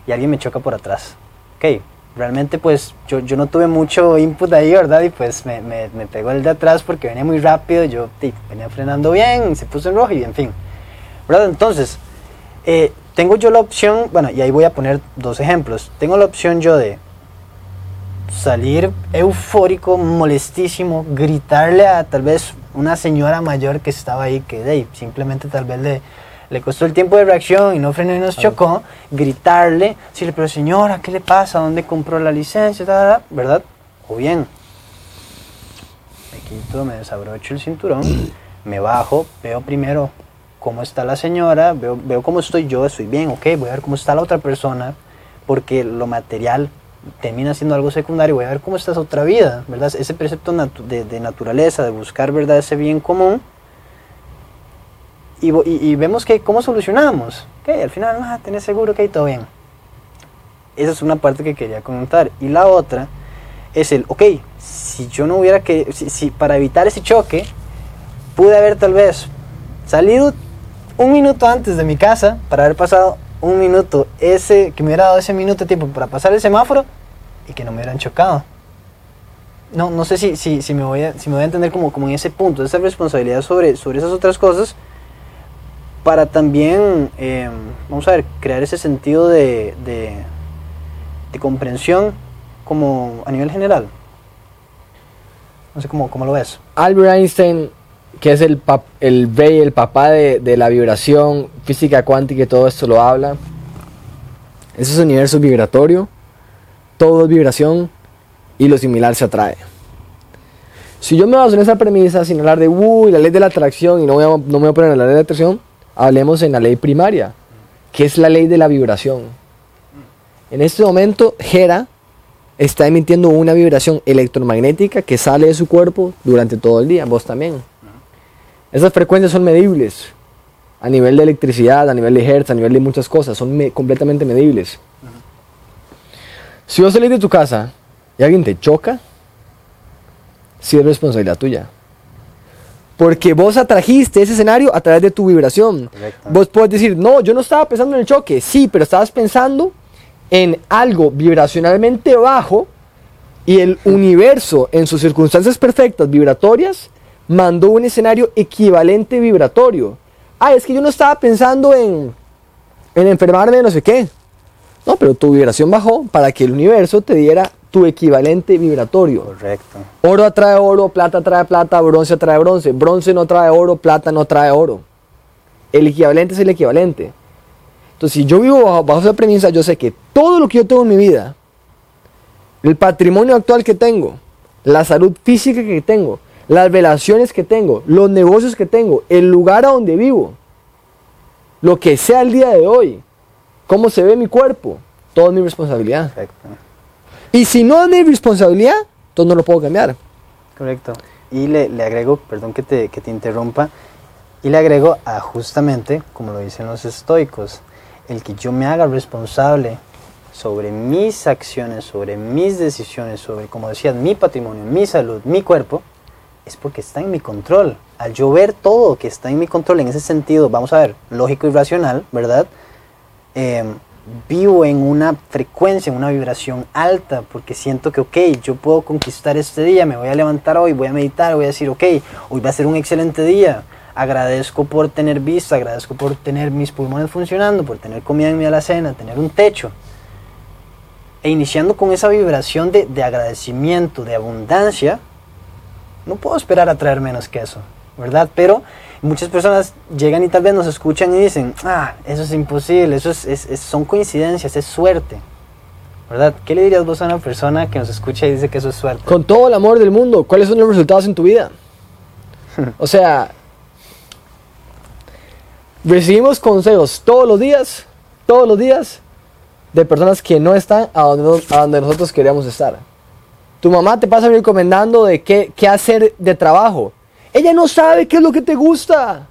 y alguien me choca por atrás. Ok, realmente pues yo, yo no tuve mucho input ahí, ¿verdad? Y pues me, me, pegó el de atrás porque venía muy rápido, yo venía frenando bien, se puso en rojo y en fin. ¿Verdad? Entonces, eh, tengo yo la opción, bueno, y ahí voy a poner dos ejemplos. Tengo la opción yo de salir eufórico, molestísimo, gritarle a tal vez una señora mayor que estaba ahí, que simplemente tal vez le, le costó el tiempo de reacción y no frenó y nos chocó, gritarle, decirle, pero señora, ¿qué le pasa? ¿Dónde compró la licencia? Ta", ¿Verdad? O bien, me quito, me desabrocho el cinturón, (clears throat) me bajo, veo primero cómo está la señora, veo, veo cómo estoy yo, estoy bien, ok, voy a ver cómo está la otra persona, porque lo material termina siendo algo secundario, voy a ver cómo está esa otra vida, ¿verdad? Ese precepto natu- de, de naturaleza, de buscar, ¿verdad? Ese bien común, y, y- y vemos que cómo solucionamos. Ok, al final, ah, tenés seguro que hay todo bien. Esa es una parte que quería comentar. Y la otra es el, ok, si yo no hubiera que, si, si para evitar ese choque, pude haber tal vez salido un minuto antes de mi casa para haber pasado un minuto, ese, que me hubiera dado ese minuto de tiempo para pasar el semáforo y que no me hubieran chocado. No, no sé si, si, si, me voy a, si me voy a entender como, como en ese punto, esa responsabilidad sobre, sobre esas otras cosas para también, eh, vamos a ver, crear ese sentido de, de, comprensión como a nivel general. No sé cómo, lo ves. Albert Einstein, que es el, el el papá de, de la vibración, física cuántica y todo esto lo habla. Ese es un universo vibratorio, todo es vibración y lo similar se atrae. Si yo me baso en esa premisa, sin hablar de uy, la ley de la atracción, y no, a- no me voy a poner en la ley de la atracción, hablemos en la ley primaria, que es la ley de la vibración. En este momento, Hera está emitiendo una vibración electromagnética que sale de su cuerpo durante todo el día, vos también. Esas frecuencias son medibles a nivel de electricidad, a nivel de hertz, a nivel de muchas cosas, son me- completamente medibles. Si vos salís de tu casa y alguien te choca, sí es responsabilidad tuya. Porque vos atrajiste ese escenario a través de tu vibración. Correcto. Vos puedes decir, no, yo no estaba pensando en el choque. Sí, pero estabas pensando en algo vibracionalmente bajo y el universo en sus circunstancias perfectas vibratorias mandó un escenario equivalente vibratorio. Ah, es que yo no estaba pensando en, en enfermarme de no sé qué. No, pero tu vibración bajó para que el universo te diera tu equivalente vibratorio. Correcto. Oro atrae oro, plata atrae plata, bronce atrae bronce. Bronce no trae oro, plata no trae oro. El equivalente es el equivalente. Entonces, si yo vivo bajo, bajo esa premisa, yo sé que todo lo que yo tengo en mi vida, el patrimonio actual que tengo, la salud física que tengo, las relaciones que tengo, los negocios que tengo, el lugar a donde vivo, lo que sea el día de hoy, cómo se ve mi cuerpo, todo es mi responsabilidad. Perfecto. Y si no es mi responsabilidad, entonces no lo puedo cambiar. Correcto. Y le, le agrego, perdón que te, que te interrumpa, y le agrego a justamente, como lo dicen los estoicos, el que yo me haga responsable sobre mis acciones, sobre mis decisiones, sobre, como decías, mi patrimonio, mi salud, mi cuerpo, es porque está en mi control. Al yo ver todo que está en mi control, en ese sentido, vamos a ver, lógico y racional, ¿verdad? Eh, vivo en una frecuencia, en una vibración alta, porque siento que, ok, yo puedo conquistar este día, me voy a levantar hoy, voy a meditar, voy a decir, ok, hoy va a ser un excelente día. Agradezco por tener vista, agradezco por tener mis pulmones funcionando, por tener comida en mi alacena, tener un techo. E iniciando con esa vibración de, de agradecimiento, de abundancia, no puedo esperar a traer menos que eso, ¿verdad? Pero muchas personas llegan y tal vez nos escuchan y dicen, ah, eso es imposible, eso es, es- es- son coincidencias, es suerte. ¿verdad? ¿Qué le dirías vos a una persona que nos escucha y dice que eso es suerte? Con todo el amor del mundo, ¿cuáles son los resultados en tu vida? (laughs) o sea, recibimos consejos todos los días, todos los días, de personas que no están a donde, a donde nosotros queríamos estar. Tu mamá te pasa recomendando de qué, qué hacer de trabajo. Ella no sabe qué es lo que te gusta.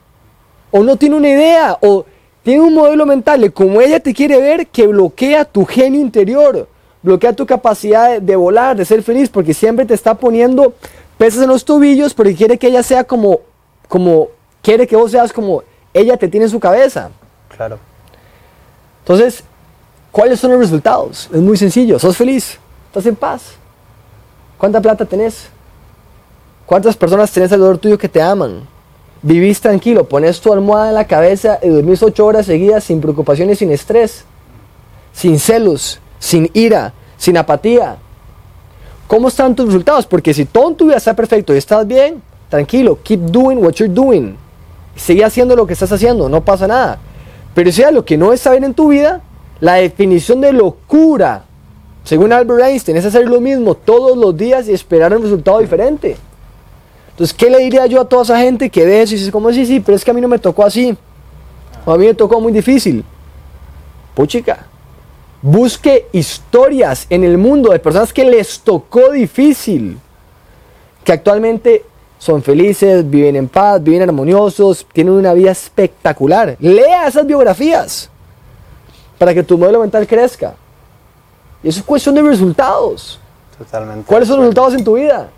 O no tiene una idea. O tiene un modelo mental de cómo ella te quiere ver que bloquea tu genio interior. Bloquea tu capacidad de, de volar, de ser feliz. Porque siempre te está poniendo pesas en los tobillos porque quiere que ella sea como, como, quiere que vos seas como ella te tiene en su cabeza. Claro. Entonces, ¿cuáles son los resultados? Es muy sencillo. Sos feliz. Estás en paz. ¿Cuánta plata tenés? ¿Cuántas personas tenés alrededor tuyo que te aman? Vivís tranquilo, pones tu almohada en la cabeza y dormís ocho horas seguidas sin preocupaciones, sin estrés, sin celos, sin ira, sin apatía. ¿Cómo están tus resultados? Porque si todo en tu vida está perfecto y estás bien, tranquilo, keep doing what you're doing. Sigue haciendo lo que estás haciendo, no pasa nada. Pero si lo que no está bien en tu vida, la definición de locura según Albert Einstein, es hacer lo mismo todos los días y esperar un resultado diferente. Entonces, ¿qué le diría yo a toda esa gente que ve eso y dice, como sí, sí, pero es que a mí no me tocó así? O a mí me tocó muy difícil. Puchica, busque historias en el mundo de personas que les tocó difícil, que actualmente son felices, viven en paz, viven armoniosos, tienen una vida espectacular. Lea esas biografías para que tu modelo mental crezca. Y eso es cuestión de resultados. Totalmente. ¿Cuáles son los resultados en tu vida?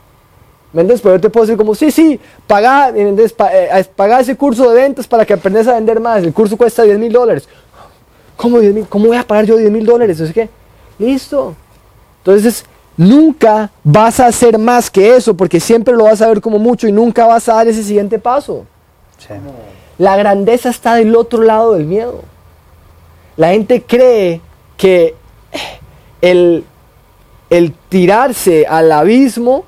¿Me entiendes? Pero yo te puedo decir como, sí, sí, paga, eh, paga ese curso de ventas para que aprendas a vender más. El curso cuesta 10 mil dólares. ¿Cómo, ¿Cómo voy a pagar yo 10 mil dólares? ¿Es qué? Listo. Entonces, nunca vas a hacer más que eso porque siempre lo vas a ver como mucho y nunca vas a dar ese siguiente paso. Sí. La grandeza está del otro lado del miedo. La gente cree que el, el tirarse al abismo,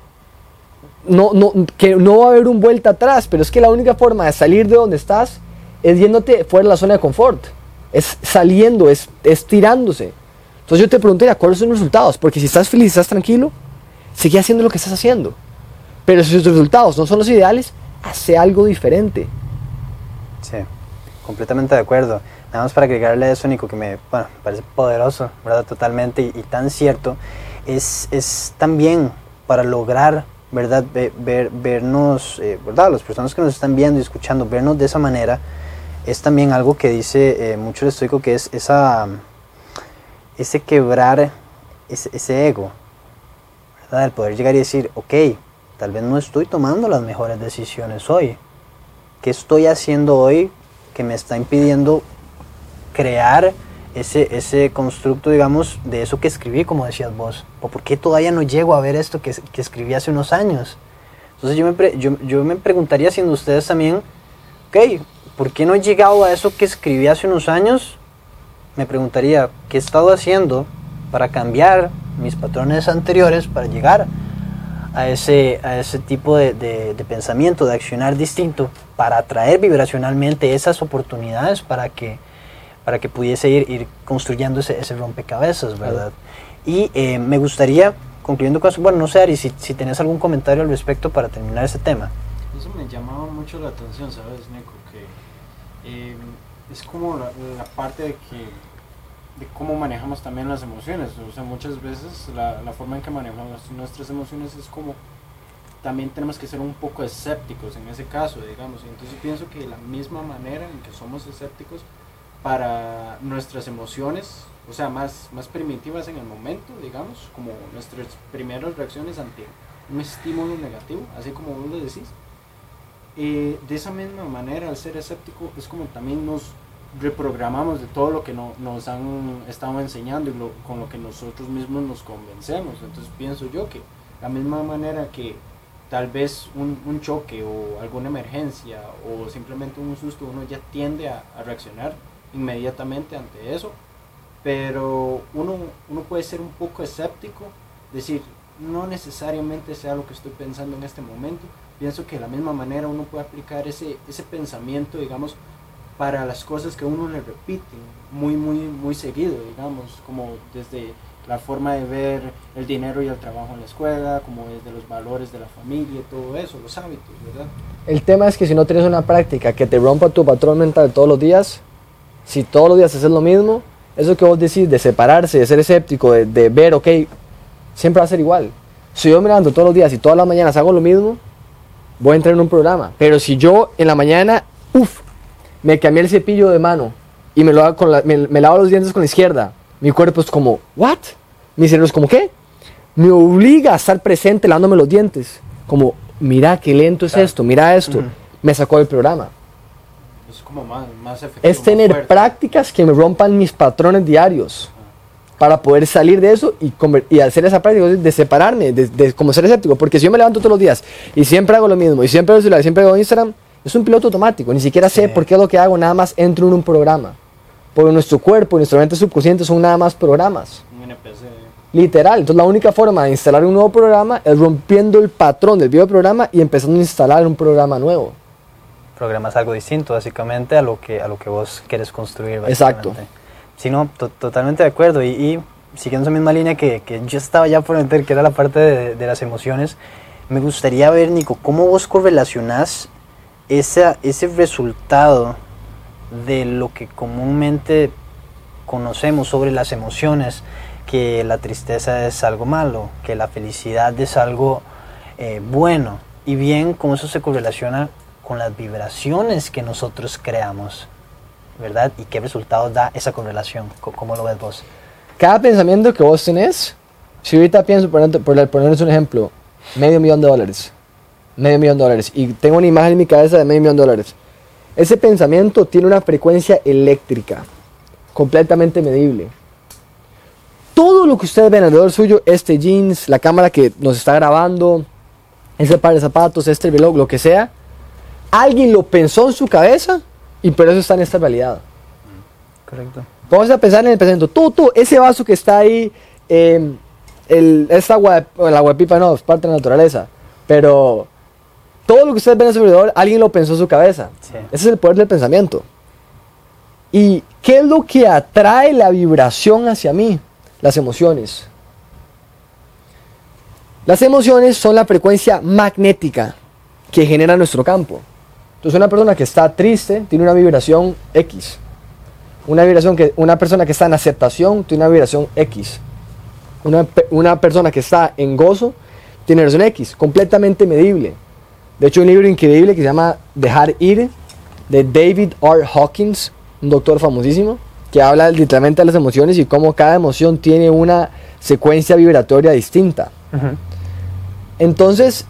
no, no, que no va a haber un vuelta atrás, pero es que la única forma de salir de donde estás es yéndote fuera de la zona de confort, es saliendo, es, es tirándose. Entonces yo te preguntaría, ¿cuáles son los resultados? Porque si estás feliz, estás tranquilo, sigue haciendo lo que estás haciendo. Pero si tus resultados no son los ideales, hace algo diferente. Sí, completamente de acuerdo. Nada más para agregarle eso, Nico, que me bueno, parece poderoso, ¿verdad? Totalmente y, y tan cierto. Es, es, también para lograr, ¿verdad? Ver, vernos, eh, ¿verdad? Las personas que nos están viendo y escuchando, vernos de esa manera, es también algo que dice eh, mucho el estoico, que es esa, ese quebrar ese, ese ego, ¿verdad? El poder llegar y decir, ok, tal vez no estoy tomando las mejores decisiones hoy. ¿Qué estoy haciendo hoy que me está impidiendo crear ese, ese constructo, digamos, de eso que escribí, como decías vos? ¿O por qué todavía no llego a ver esto que, que escribí hace unos años? Entonces yo me, yo, yo me preguntaría, siendo ustedes también, ok, ¿por qué no he llegado a eso que escribí hace unos años? Me preguntaría, ¿qué he estado haciendo para cambiar mis patrones anteriores para llegar a ese, a ese tipo de, de, pensamiento, de accionar distinto, para atraer vibracionalmente esas oportunidades para que, para que pudiese ir, ir construyendo ese, ese rompecabezas, ¿verdad? Y eh, me gustaría, concluyendo con eso, bueno, no sé, Ari, si, si tenés algún comentario al respecto para terminar ese tema. Eso me llamaba mucho la atención, ¿sabes, Nico? Que eh, es como la, la parte de que de cómo manejamos también las emociones. O sea, muchas veces la, la, forma en que manejamos nuestras emociones es como también tenemos que ser un poco escépticos en ese caso, digamos. Y entonces pienso que la misma manera en que somos escépticos para nuestras emociones, o sea, más, más primitivas en el momento, digamos, como nuestras primeras reacciones ante un estímulo negativo, así como vos lo decís. Eh, de esa misma manera, al ser escéptico, es como también nos reprogramamos de todo lo que no, nos han estado enseñando y lo, con lo que nosotros mismos nos convencemos. Entonces pienso yo que la misma manera que tal vez un, un choque o alguna emergencia o simplemente un susto, uno ya tiende a, a, reaccionar inmediatamente ante eso, pero uno, uno puede ser un poco escéptico, decir, no necesariamente sea lo que estoy pensando en este momento, pienso que de la misma manera uno puede aplicar ese, ese pensamiento, digamos, para las cosas que uno le repite muy, muy, muy seguido, digamos, como desde la forma de ver el dinero y el trabajo en la escuela, como es de los valores de la familia, todo eso, los hábitos, ¿verdad? El tema es que si no tienes una práctica que te rompa tu patrón mental todos los días, si todos los días haces lo mismo, eso que vos decís de separarse, de ser escéptico, de, de ver, ok, siempre va a ser igual. Si yo mirando todos los días y todas las mañanas hago lo mismo, voy a entrar en un programa. Pero si yo en la mañana, uff, me cambié el cepillo de mano y me, lo hago con la- me, me lavo los dientes con la izquierda, mi cuerpo es como, ¿what? Mi cerebro es como, ¿qué? Me obliga a estar presente lavándome los dientes. Como, mira qué lento es esto, mira esto. Me sacó del programa. Es como más, más efectivo. Es tener prácticas que me rompan mis patrones diarios para poder salir de eso y, y hacer esa práctica de separarme, de, de como ser escéptico. Porque si yo me levanto todos los días y siempre hago lo mismo, y siempre hago celular, y siempre hago Instagram, es un piloto automático. Ni siquiera sé Sí. por qué es lo que hago, nada más entro en un programa. Porque nuestro cuerpo y nuestra mente subconsciente son nada más programas. Un NPC. Literal. Entonces la única forma de instalar un nuevo programa es rompiendo el patrón del viejo programa y empezando a instalar un programa nuevo. Programas algo distinto, básicamente, a lo que, a lo que vos quieres construir. Exacto. Sí, no, to- totalmente de acuerdo. Y, y siguiendo esa misma línea que, que yo estaba ya por meter, que era la parte de, de las emociones, me gustaría ver, Nico, cómo vos correlacionás esa, ese resultado de lo que comúnmente conocemos sobre las emociones, que la tristeza es algo malo, que la felicidad es algo eh, bueno, y bien cómo eso se correlaciona con las vibraciones que nosotros creamos, ¿verdad? Y qué resultados da esa correlación, Co- ¿cómo lo ves vos? Cada pensamiento que vos tenés, si ahorita pienso, por, por ponerles un ejemplo, medio millón de dólares, medio millón de dólares, y tengo una imagen en mi cabeza de medio millón de dólares, ese pensamiento tiene una frecuencia eléctrica, completamente medible. Todo lo que ustedes ven alrededor suyo, este jeans, la cámara que nos está grabando, ese par de zapatos, este reloj, lo que sea, alguien lo pensó en su cabeza y por eso está en esta realidad. Correcto. Vamos a pensar en el pensamiento. Tú, tú, ese vaso que está ahí, eh, el, esta agua, la agua no, es parte de la naturaleza. Pero todo lo que ustedes ven a su alrededor, alguien lo pensó en su cabeza. Sí. Ese es el poder del pensamiento. ¿Y qué es lo que atrae la vibración hacia mí? Las emociones. Las emociones son la frecuencia magnética que genera nuestro campo. Entonces una persona que está triste tiene una vibración X. Una, vibración que, una persona que está en aceptación tiene una vibración X. Una, una persona que está en gozo tiene vibración X, completamente medible. De hecho, hay un libro increíble que se llama Dejar ir, de David R. Hawkins, un doctor famosísimo, que habla literalmente de las emociones y cómo cada emoción tiene una secuencia vibratoria distinta. Entonces,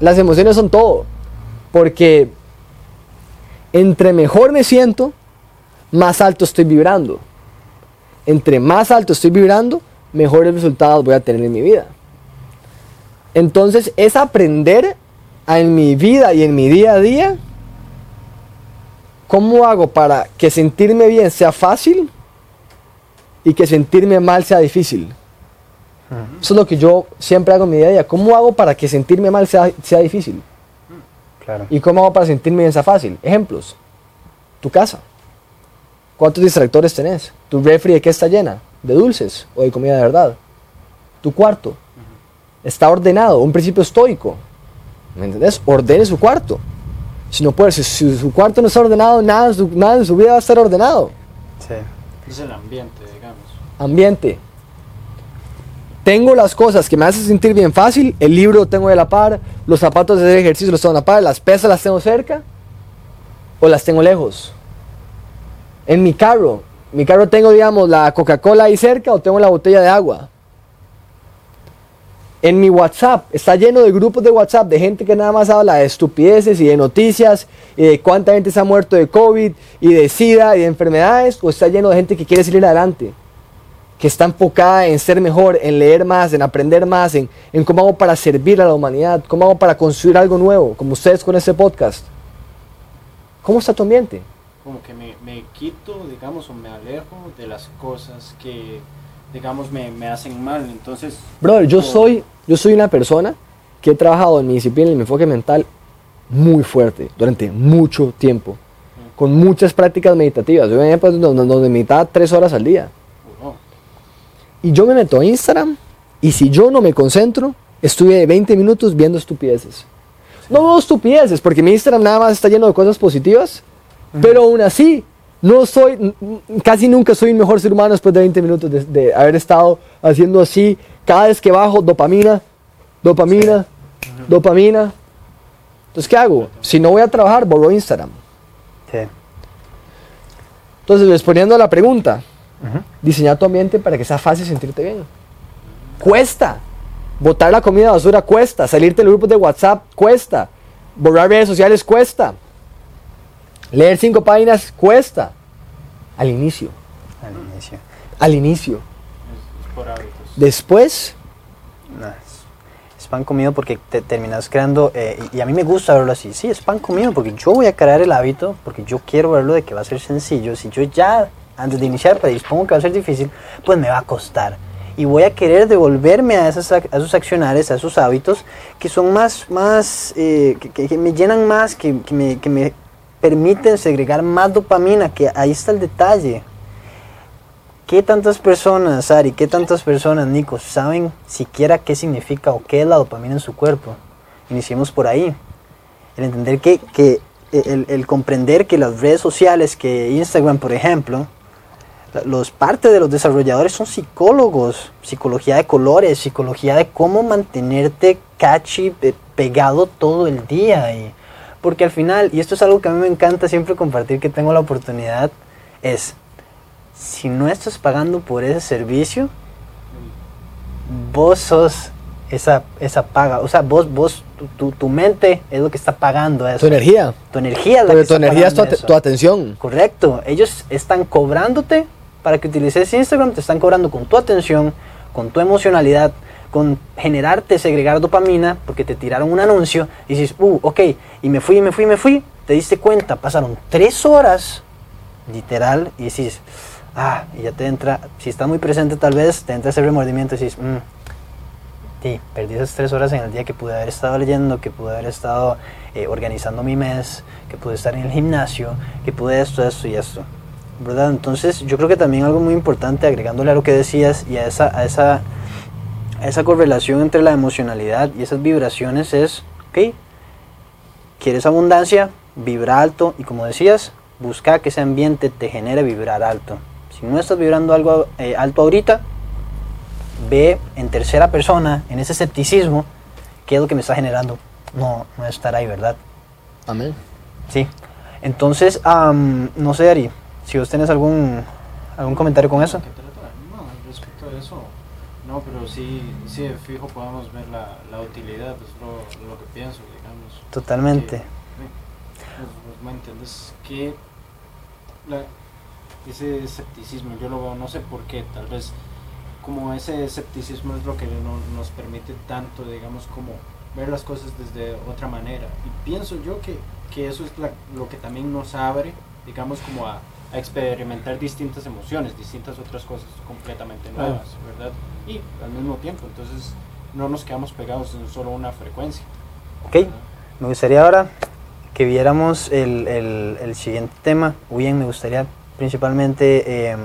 las emociones son todo, porque entre mejor me siento, más alto estoy vibrando. Entre más alto estoy vibrando, mejores resultados voy a tener en mi vida. Entonces es aprender a, en mi vida y en mi día a día cómo hago para que sentirme bien sea fácil y que sentirme mal sea difícil. Eso es lo que yo siempre hago en mi día a día. ¿Cómo hago para que sentirme mal sea, sea difícil? Claro. ¿Y cómo hago para sentirme bien sea fácil? Ejemplos. Tu casa. ¿Cuántos distractores tenés? ¿Tu refri de qué está llena? ¿De dulces o de comida de verdad? ¿Tu cuarto? ¿Está ordenado? Un principio estoico. ¿Me entendés? Ordene su cuarto. Si no puede, si, si su cuarto no está ordenado, nada, en su- nada en su vida va a estar ordenado. Sí. Es el ambiente, digamos. Ambiente. Tengo las cosas que me hacen sentir bien fácil. El libro lo tengo de la par. Los zapatos de hacer ejercicio los tengo de la par. Las pesas las tengo cerca. O las tengo lejos. En mi carro. Mi carro tengo, digamos, la Coca-Cola ahí cerca o tengo la botella de agua. En mi WhatsApp está lleno de grupos de WhatsApp de gente que nada más habla de estupideces y de noticias y de cuánta gente se ha muerto de COVID y de SIDA y de enfermedades. O está lleno de gente que quiere salir adelante que está enfocada en ser mejor, en leer más, en aprender más, en, en cómo hago para servir a la humanidad, cómo hago para construir algo nuevo, como ustedes con este podcast. ¿Cómo está tu ambiente? Como que me, me quito, digamos, o me alejo de las cosas que, digamos, me, me hacen mal. Entonces, Brother, yo soy, yo soy una persona que he trabajado en mi disciplina y en mi enfoque mental muy fuerte durante mucho tiempo, con muchas prácticas meditativas. Yo venía pues, donde, donde meditaba tres horas al día. Y yo me meto a Instagram y si yo no me concentro, estuve 20 minutos viendo estupideces. No veo estupideces, porque mi Instagram nada más está lleno de cosas positivas, pero aún así, no soy, casi nunca soy un mejor ser humano después de 20 minutos de, haber estado haciendo así. Cada vez que bajo, dopamina, dopamina, dopamina. Entonces, ¿qué hago? Si no voy a trabajar, borro Instagram. Sí. Entonces, respondiendo a la pregunta, diseñar tu ambiente para que sea fácil sentirte bien. Cuesta. Botar la comida basura cuesta. Salirte de los grupos de WhatsApp cuesta. Borrar redes sociales cuesta. Leer cinco páginas cuesta. Al inicio. Al inicio. Al inicio. por hábitos. Después. es pan comido porque te terminas creando. Eh, y a mí me gusta verlo así. Sí, es pan comido porque yo voy a crear el hábito. Porque yo quiero verlo de que va a ser sencillo. Si yo ya, antes de iniciar, predispongo que va a ser difícil, pues me va a costar y voy a querer devolverme a, esas, a esos accionarios, a esos hábitos que son más, más eh, que, me llenan más, que, que, me, que, me, permiten segregar más dopamina, que ahí está el detalle. ¿Qué tantas personas, Ari, qué tantas personas, Nico, saben siquiera qué significa o qué es la dopamina en su cuerpo? Iniciemos por ahí. El entender que, que el, el comprender que las redes sociales, que Instagram, por ejemplo, los parte de los desarrolladores son psicólogos, psicología de colores, psicología de cómo mantenerte catchy, pegado todo el día. Y, porque al final, y esto es algo que a mí me encanta siempre compartir que tengo la oportunidad, es, si no estás pagando por ese servicio, vos sos esa, esa paga. O sea, vos, vos tu, tu, mente es lo que está pagando eso. Tu energía. Tu energía es la que tu energía es tu, tu, atención. Correcto. Ellos están cobrándote para que utilices Instagram te están cobrando con tu atención, con tu emocionalidad, con generarte segregar dopamina, porque te tiraron un anuncio y dices, uh, ok, y me fui, me fui, me fui, te diste cuenta, pasaron tres horas, literal, y dices, ah, y ya te entra, si está muy presente tal vez, te entra ese remordimiento y dices, mmm, sí, perdí esas tres horas en el día que pude haber estado leyendo, que pude haber estado eh, organizando mi mes, que pude estar en el gimnasio, que pude esto, esto y esto. ¿Verdad? Entonces yo creo que también algo muy importante, agregándole a lo que decías y a esa, a esa, esa correlación entre la emocionalidad y esas vibraciones es, ok, quieres abundancia, vibra alto y como decías, busca que ese ambiente te genere vibrar alto. Si no estás vibrando algo eh, alto ahorita, ve en tercera persona, en ese escepticismo, qué es lo que me está generando no, no estar ahí, ¿verdad? Amén. Sí. Entonces, no sé, Ari, si vos tenés algún, algún comentario con eso. No, respecto a eso, no, pero sí, sí, fijo podemos ver la, la utilidad, pues lo, lo, que pienso, digamos. Totalmente. ¿Me entiendes? Que la, ese escepticismo, yo lo veo, no sé por qué, tal vez como ese escepticismo es lo que no, nos permite tanto, digamos, como ver las cosas desde otra manera. Y pienso yo que, que eso es lo que también nos abre, digamos, como a, a experimentar distintas emociones, distintas otras cosas completamente nuevas, ¿verdad? Y al mismo tiempo, entonces no nos quedamos pegados en solo una frecuencia. Ok, me gustaría ahora que viéramos el, el, el siguiente tema, bien me gustaría principalmente, eh,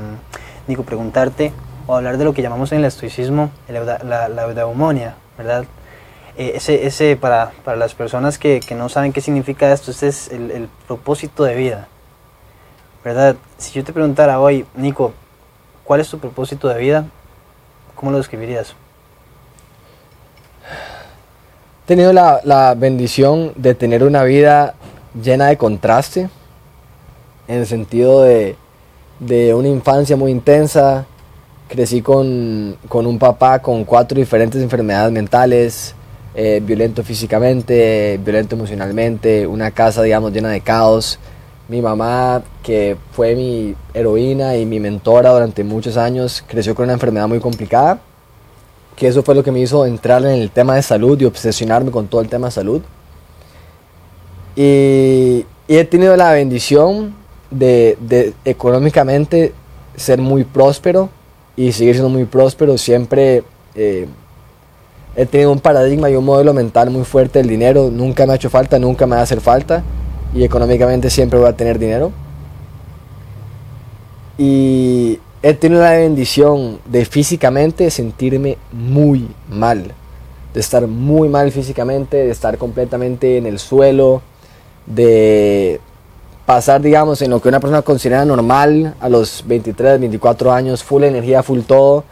Nico, preguntarte o hablar de lo que llamamos en el estoicismo la, la, eudaimonia, ¿verdad? Eh, ese, ese para, para, las personas que, que, no saben qué significa esto, ese es el, el propósito de vida. ¿Verdad? Si yo te preguntara hoy, Nico, ¿cuál es tu propósito de vida? ¿Cómo lo describirías? He tenido la, bendición de tener una vida llena de contraste, en el sentido de, una infancia muy intensa. Crecí con, un papá con cuatro diferentes enfermedades mentales, eh, violento físicamente, violento emocionalmente, una casa, digamos, llena de caos mi mamá, que fue mi heroína y mi mentora durante muchos años, creció con una enfermedad muy complicada, que eso fue lo que me hizo entrar en el tema de salud y obsesionarme con todo el tema de salud. Y, he tenido la bendición de, económicamente ser muy próspero y seguir siendo muy próspero. Siempre eh, he tenido un paradigma y un modelo mental muy fuerte del dinero. Nunca me ha hecho falta, nunca me va a hacer falta y económicamente siempre voy a tener dinero. Y, he tenido la bendición de físicamente sentirme muy mal, de estar muy mal físicamente, de estar completamente en el suelo, de pasar, digamos, en lo que una persona considera normal a los 23, 24 años, full energía, full todo,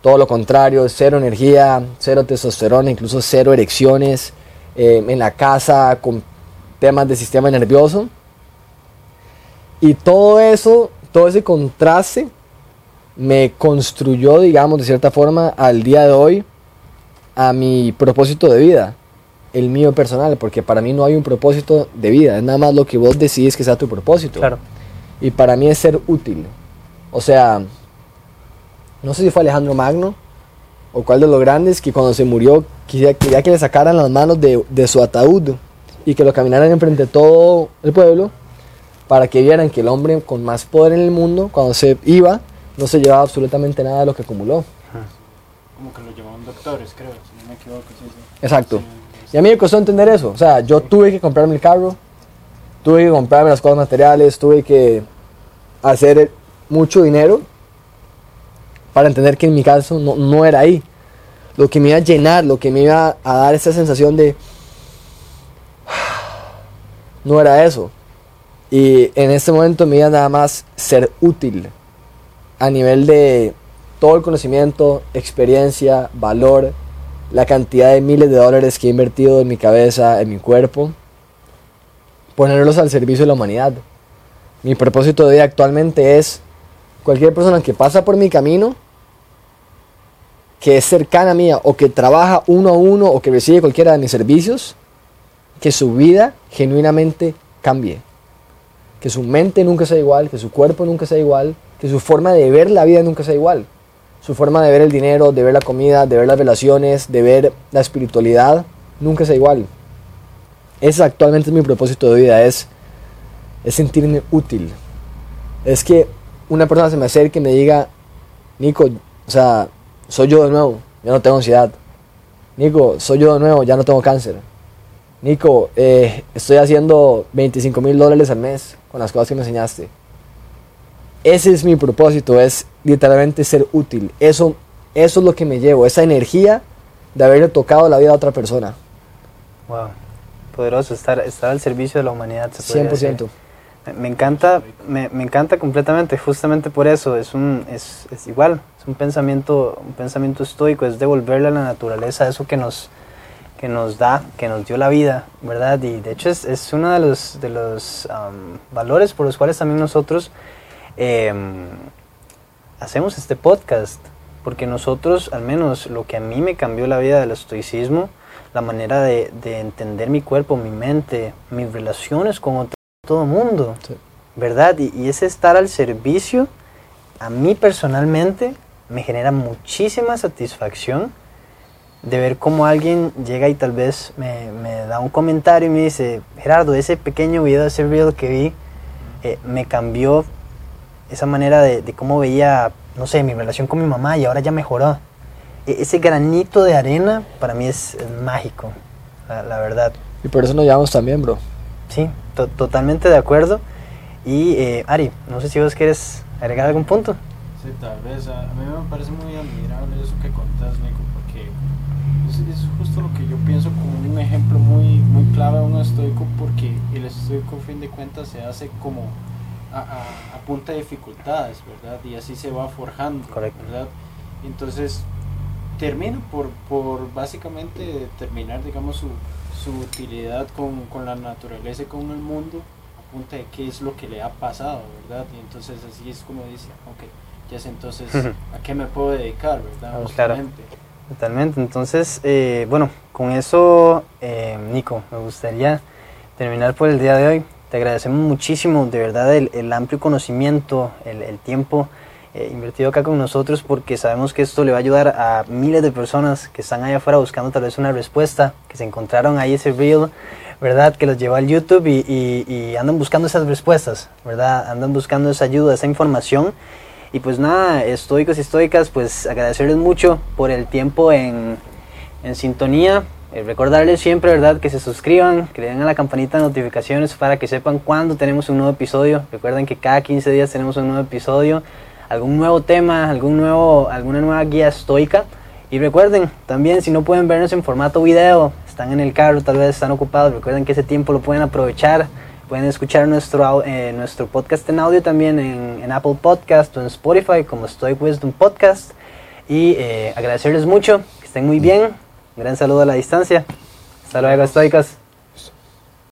todo lo contrario, cero energía, cero testosterona, incluso cero erecciones, eh, en la casa con temas de sistema nervioso. Y todo eso, todo ese contraste me construyó, digamos, de cierta forma, al día de hoy, a mi propósito de vida el mío personal, porque para mí no hay un propósito de vida, es nada más lo que vos decides que sea tu propósito. Claro. Y para mí es ser útil. O sea, no sé si fue Alejandro Magno o cuál de los grandes que cuando se murió quería, quería que le sacaran las manos de, de su ataúd y que lo caminaran enfrente de todo el pueblo para que vieran que el hombre con más poder en el mundo, cuando se iba, no se llevaba absolutamente nada de lo que acumuló. Como que lo llevaban doctores, creo, si no me equivoco. Sí, sí. Exacto. Sí. Y a mí me costó entender eso. O sea, yo tuve que comprarme el carro, tuve que comprarme las cosas materiales, tuve que hacer mucho dinero para entender que en mi caso no, no era ahí. Lo que me iba a llenar, lo que me iba a dar esa sensación de... No era eso. Y en este momento me iba nada más ser útil a nivel de todo el conocimiento, experiencia, valor, la cantidad de miles de dólares que he invertido en mi cabeza, en mi cuerpo, ponerlos al servicio de la humanidad. Mi propósito de vida actualmente es cualquier persona que pasa por mi camino, que es cercana a mí o que trabaja uno a uno o que recibe cualquiera de mis servicios, que su vida genuinamente cambie. Que su mente nunca sea igual, que su cuerpo nunca sea igual, que su forma de ver la vida nunca sea igual su forma de ver el dinero, de ver la comida, de ver las relaciones, de ver la espiritualidad, nunca es igual. Ese actualmente es mi propósito de vida, es, es sentirme útil. Es que una persona se me acerque y me diga, Nico, o sea, soy yo de nuevo, ya no tengo ansiedad. Nico, soy yo de nuevo, ya no tengo cáncer. Nico, eh, estoy haciendo 25 mil dólares al mes con las cosas que me enseñaste ese es mi propósito, es literalmente ser útil. Eso, eso es lo que me llevo, esa energía de haberle tocado la vida a otra persona. Wow, poderoso, estar, estar al servicio de la humanidad. Se 100%. Decir. Me encanta, me, me, encanta completamente, justamente por eso, es, un, es, es, igual, es un pensamiento, un pensamiento estoico, es devolverle a la naturaleza eso que nos, que nos da, que nos dio la vida, ¿verdad? Y de hecho es, es uno de los, de los um, valores por los cuales también nosotros eh, hacemos este podcast, porque nosotros, al menos lo que a mí me cambió la vida del estoicismo, la manera de, de entender mi cuerpo, mi mente, mis relaciones con otro, todo el mundo, sí. ¿verdad? Y, y, ese estar al servicio, a mí personalmente, me genera muchísima satisfacción de ver cómo alguien llega y tal vez me, me da un comentario y me dice, Gerardo, ese pequeño video, ese video que vi, eh, me cambió esa manera de, de, cómo veía, no sé, mi relación con mi mamá y ahora ya mejoró. E ese granito de arena para mí es, es mágico, la, la, verdad. Y por eso nos llamamos también, bro. Sí, to totalmente de acuerdo. Y eh, Ari, no sé si vos quieres agregar algún punto. Sí, tal vez. A, mí me parece muy admirable eso que contás, Nico, porque es, justo lo que yo pienso como un ejemplo muy, muy clave a un estoico, porque el estoico, a fin de cuentas, se hace como a, a, a, punta de dificultades, ¿verdad? Y así se va forjando, Correcto. ¿verdad? Entonces termina por, por básicamente terminar, digamos, su, su utilidad con, con, la naturaleza y con el mundo a punta de qué es lo que le ha pasado, ¿verdad? Y entonces así es como dice, ok, ya sé entonces (laughs) a qué me puedo dedicar, ¿verdad? Claro. Totalmente, entonces, eh, bueno, con eso, eh, Nico, me gustaría terminar por el día de hoy te agradecemos muchísimo, de verdad, el, el amplio conocimiento, el, el tiempo eh, invertido acá con nosotros, porque sabemos que esto le va a ayudar a miles de personas que están allá afuera buscando tal vez una respuesta, que se encontraron ahí ese reel, ¿verdad? Que los llevó al YouTube y, y, y andan buscando esas respuestas, ¿verdad? Andan buscando esa ayuda, esa información. Y pues nada, estoicos y estoicas, pues agradecerles mucho por el tiempo en, en sintonía. Eh, recordarles siempre, ¿verdad?, que se suscriban, que le den a la campanita de notificaciones para que sepan cuándo tenemos un nuevo episodio. Recuerden que cada 15 días tenemos un nuevo episodio. algún nuevo tema, algún nuevo, alguna nueva guía estoica. Y recuerden, también si no pueden vernos en formato video, están en el carro, tal vez están ocupados, recuerden que ese tiempo lo pueden aprovechar. Pueden escuchar nuestro, eh, nuestro podcast en audio también en, Apple Podcast o en Spotify como Stoic Wisdom Podcast. Y eh, agradecerles mucho, que estén muy bien. Un gran saludo a la distancia. Hasta luego, estoicos.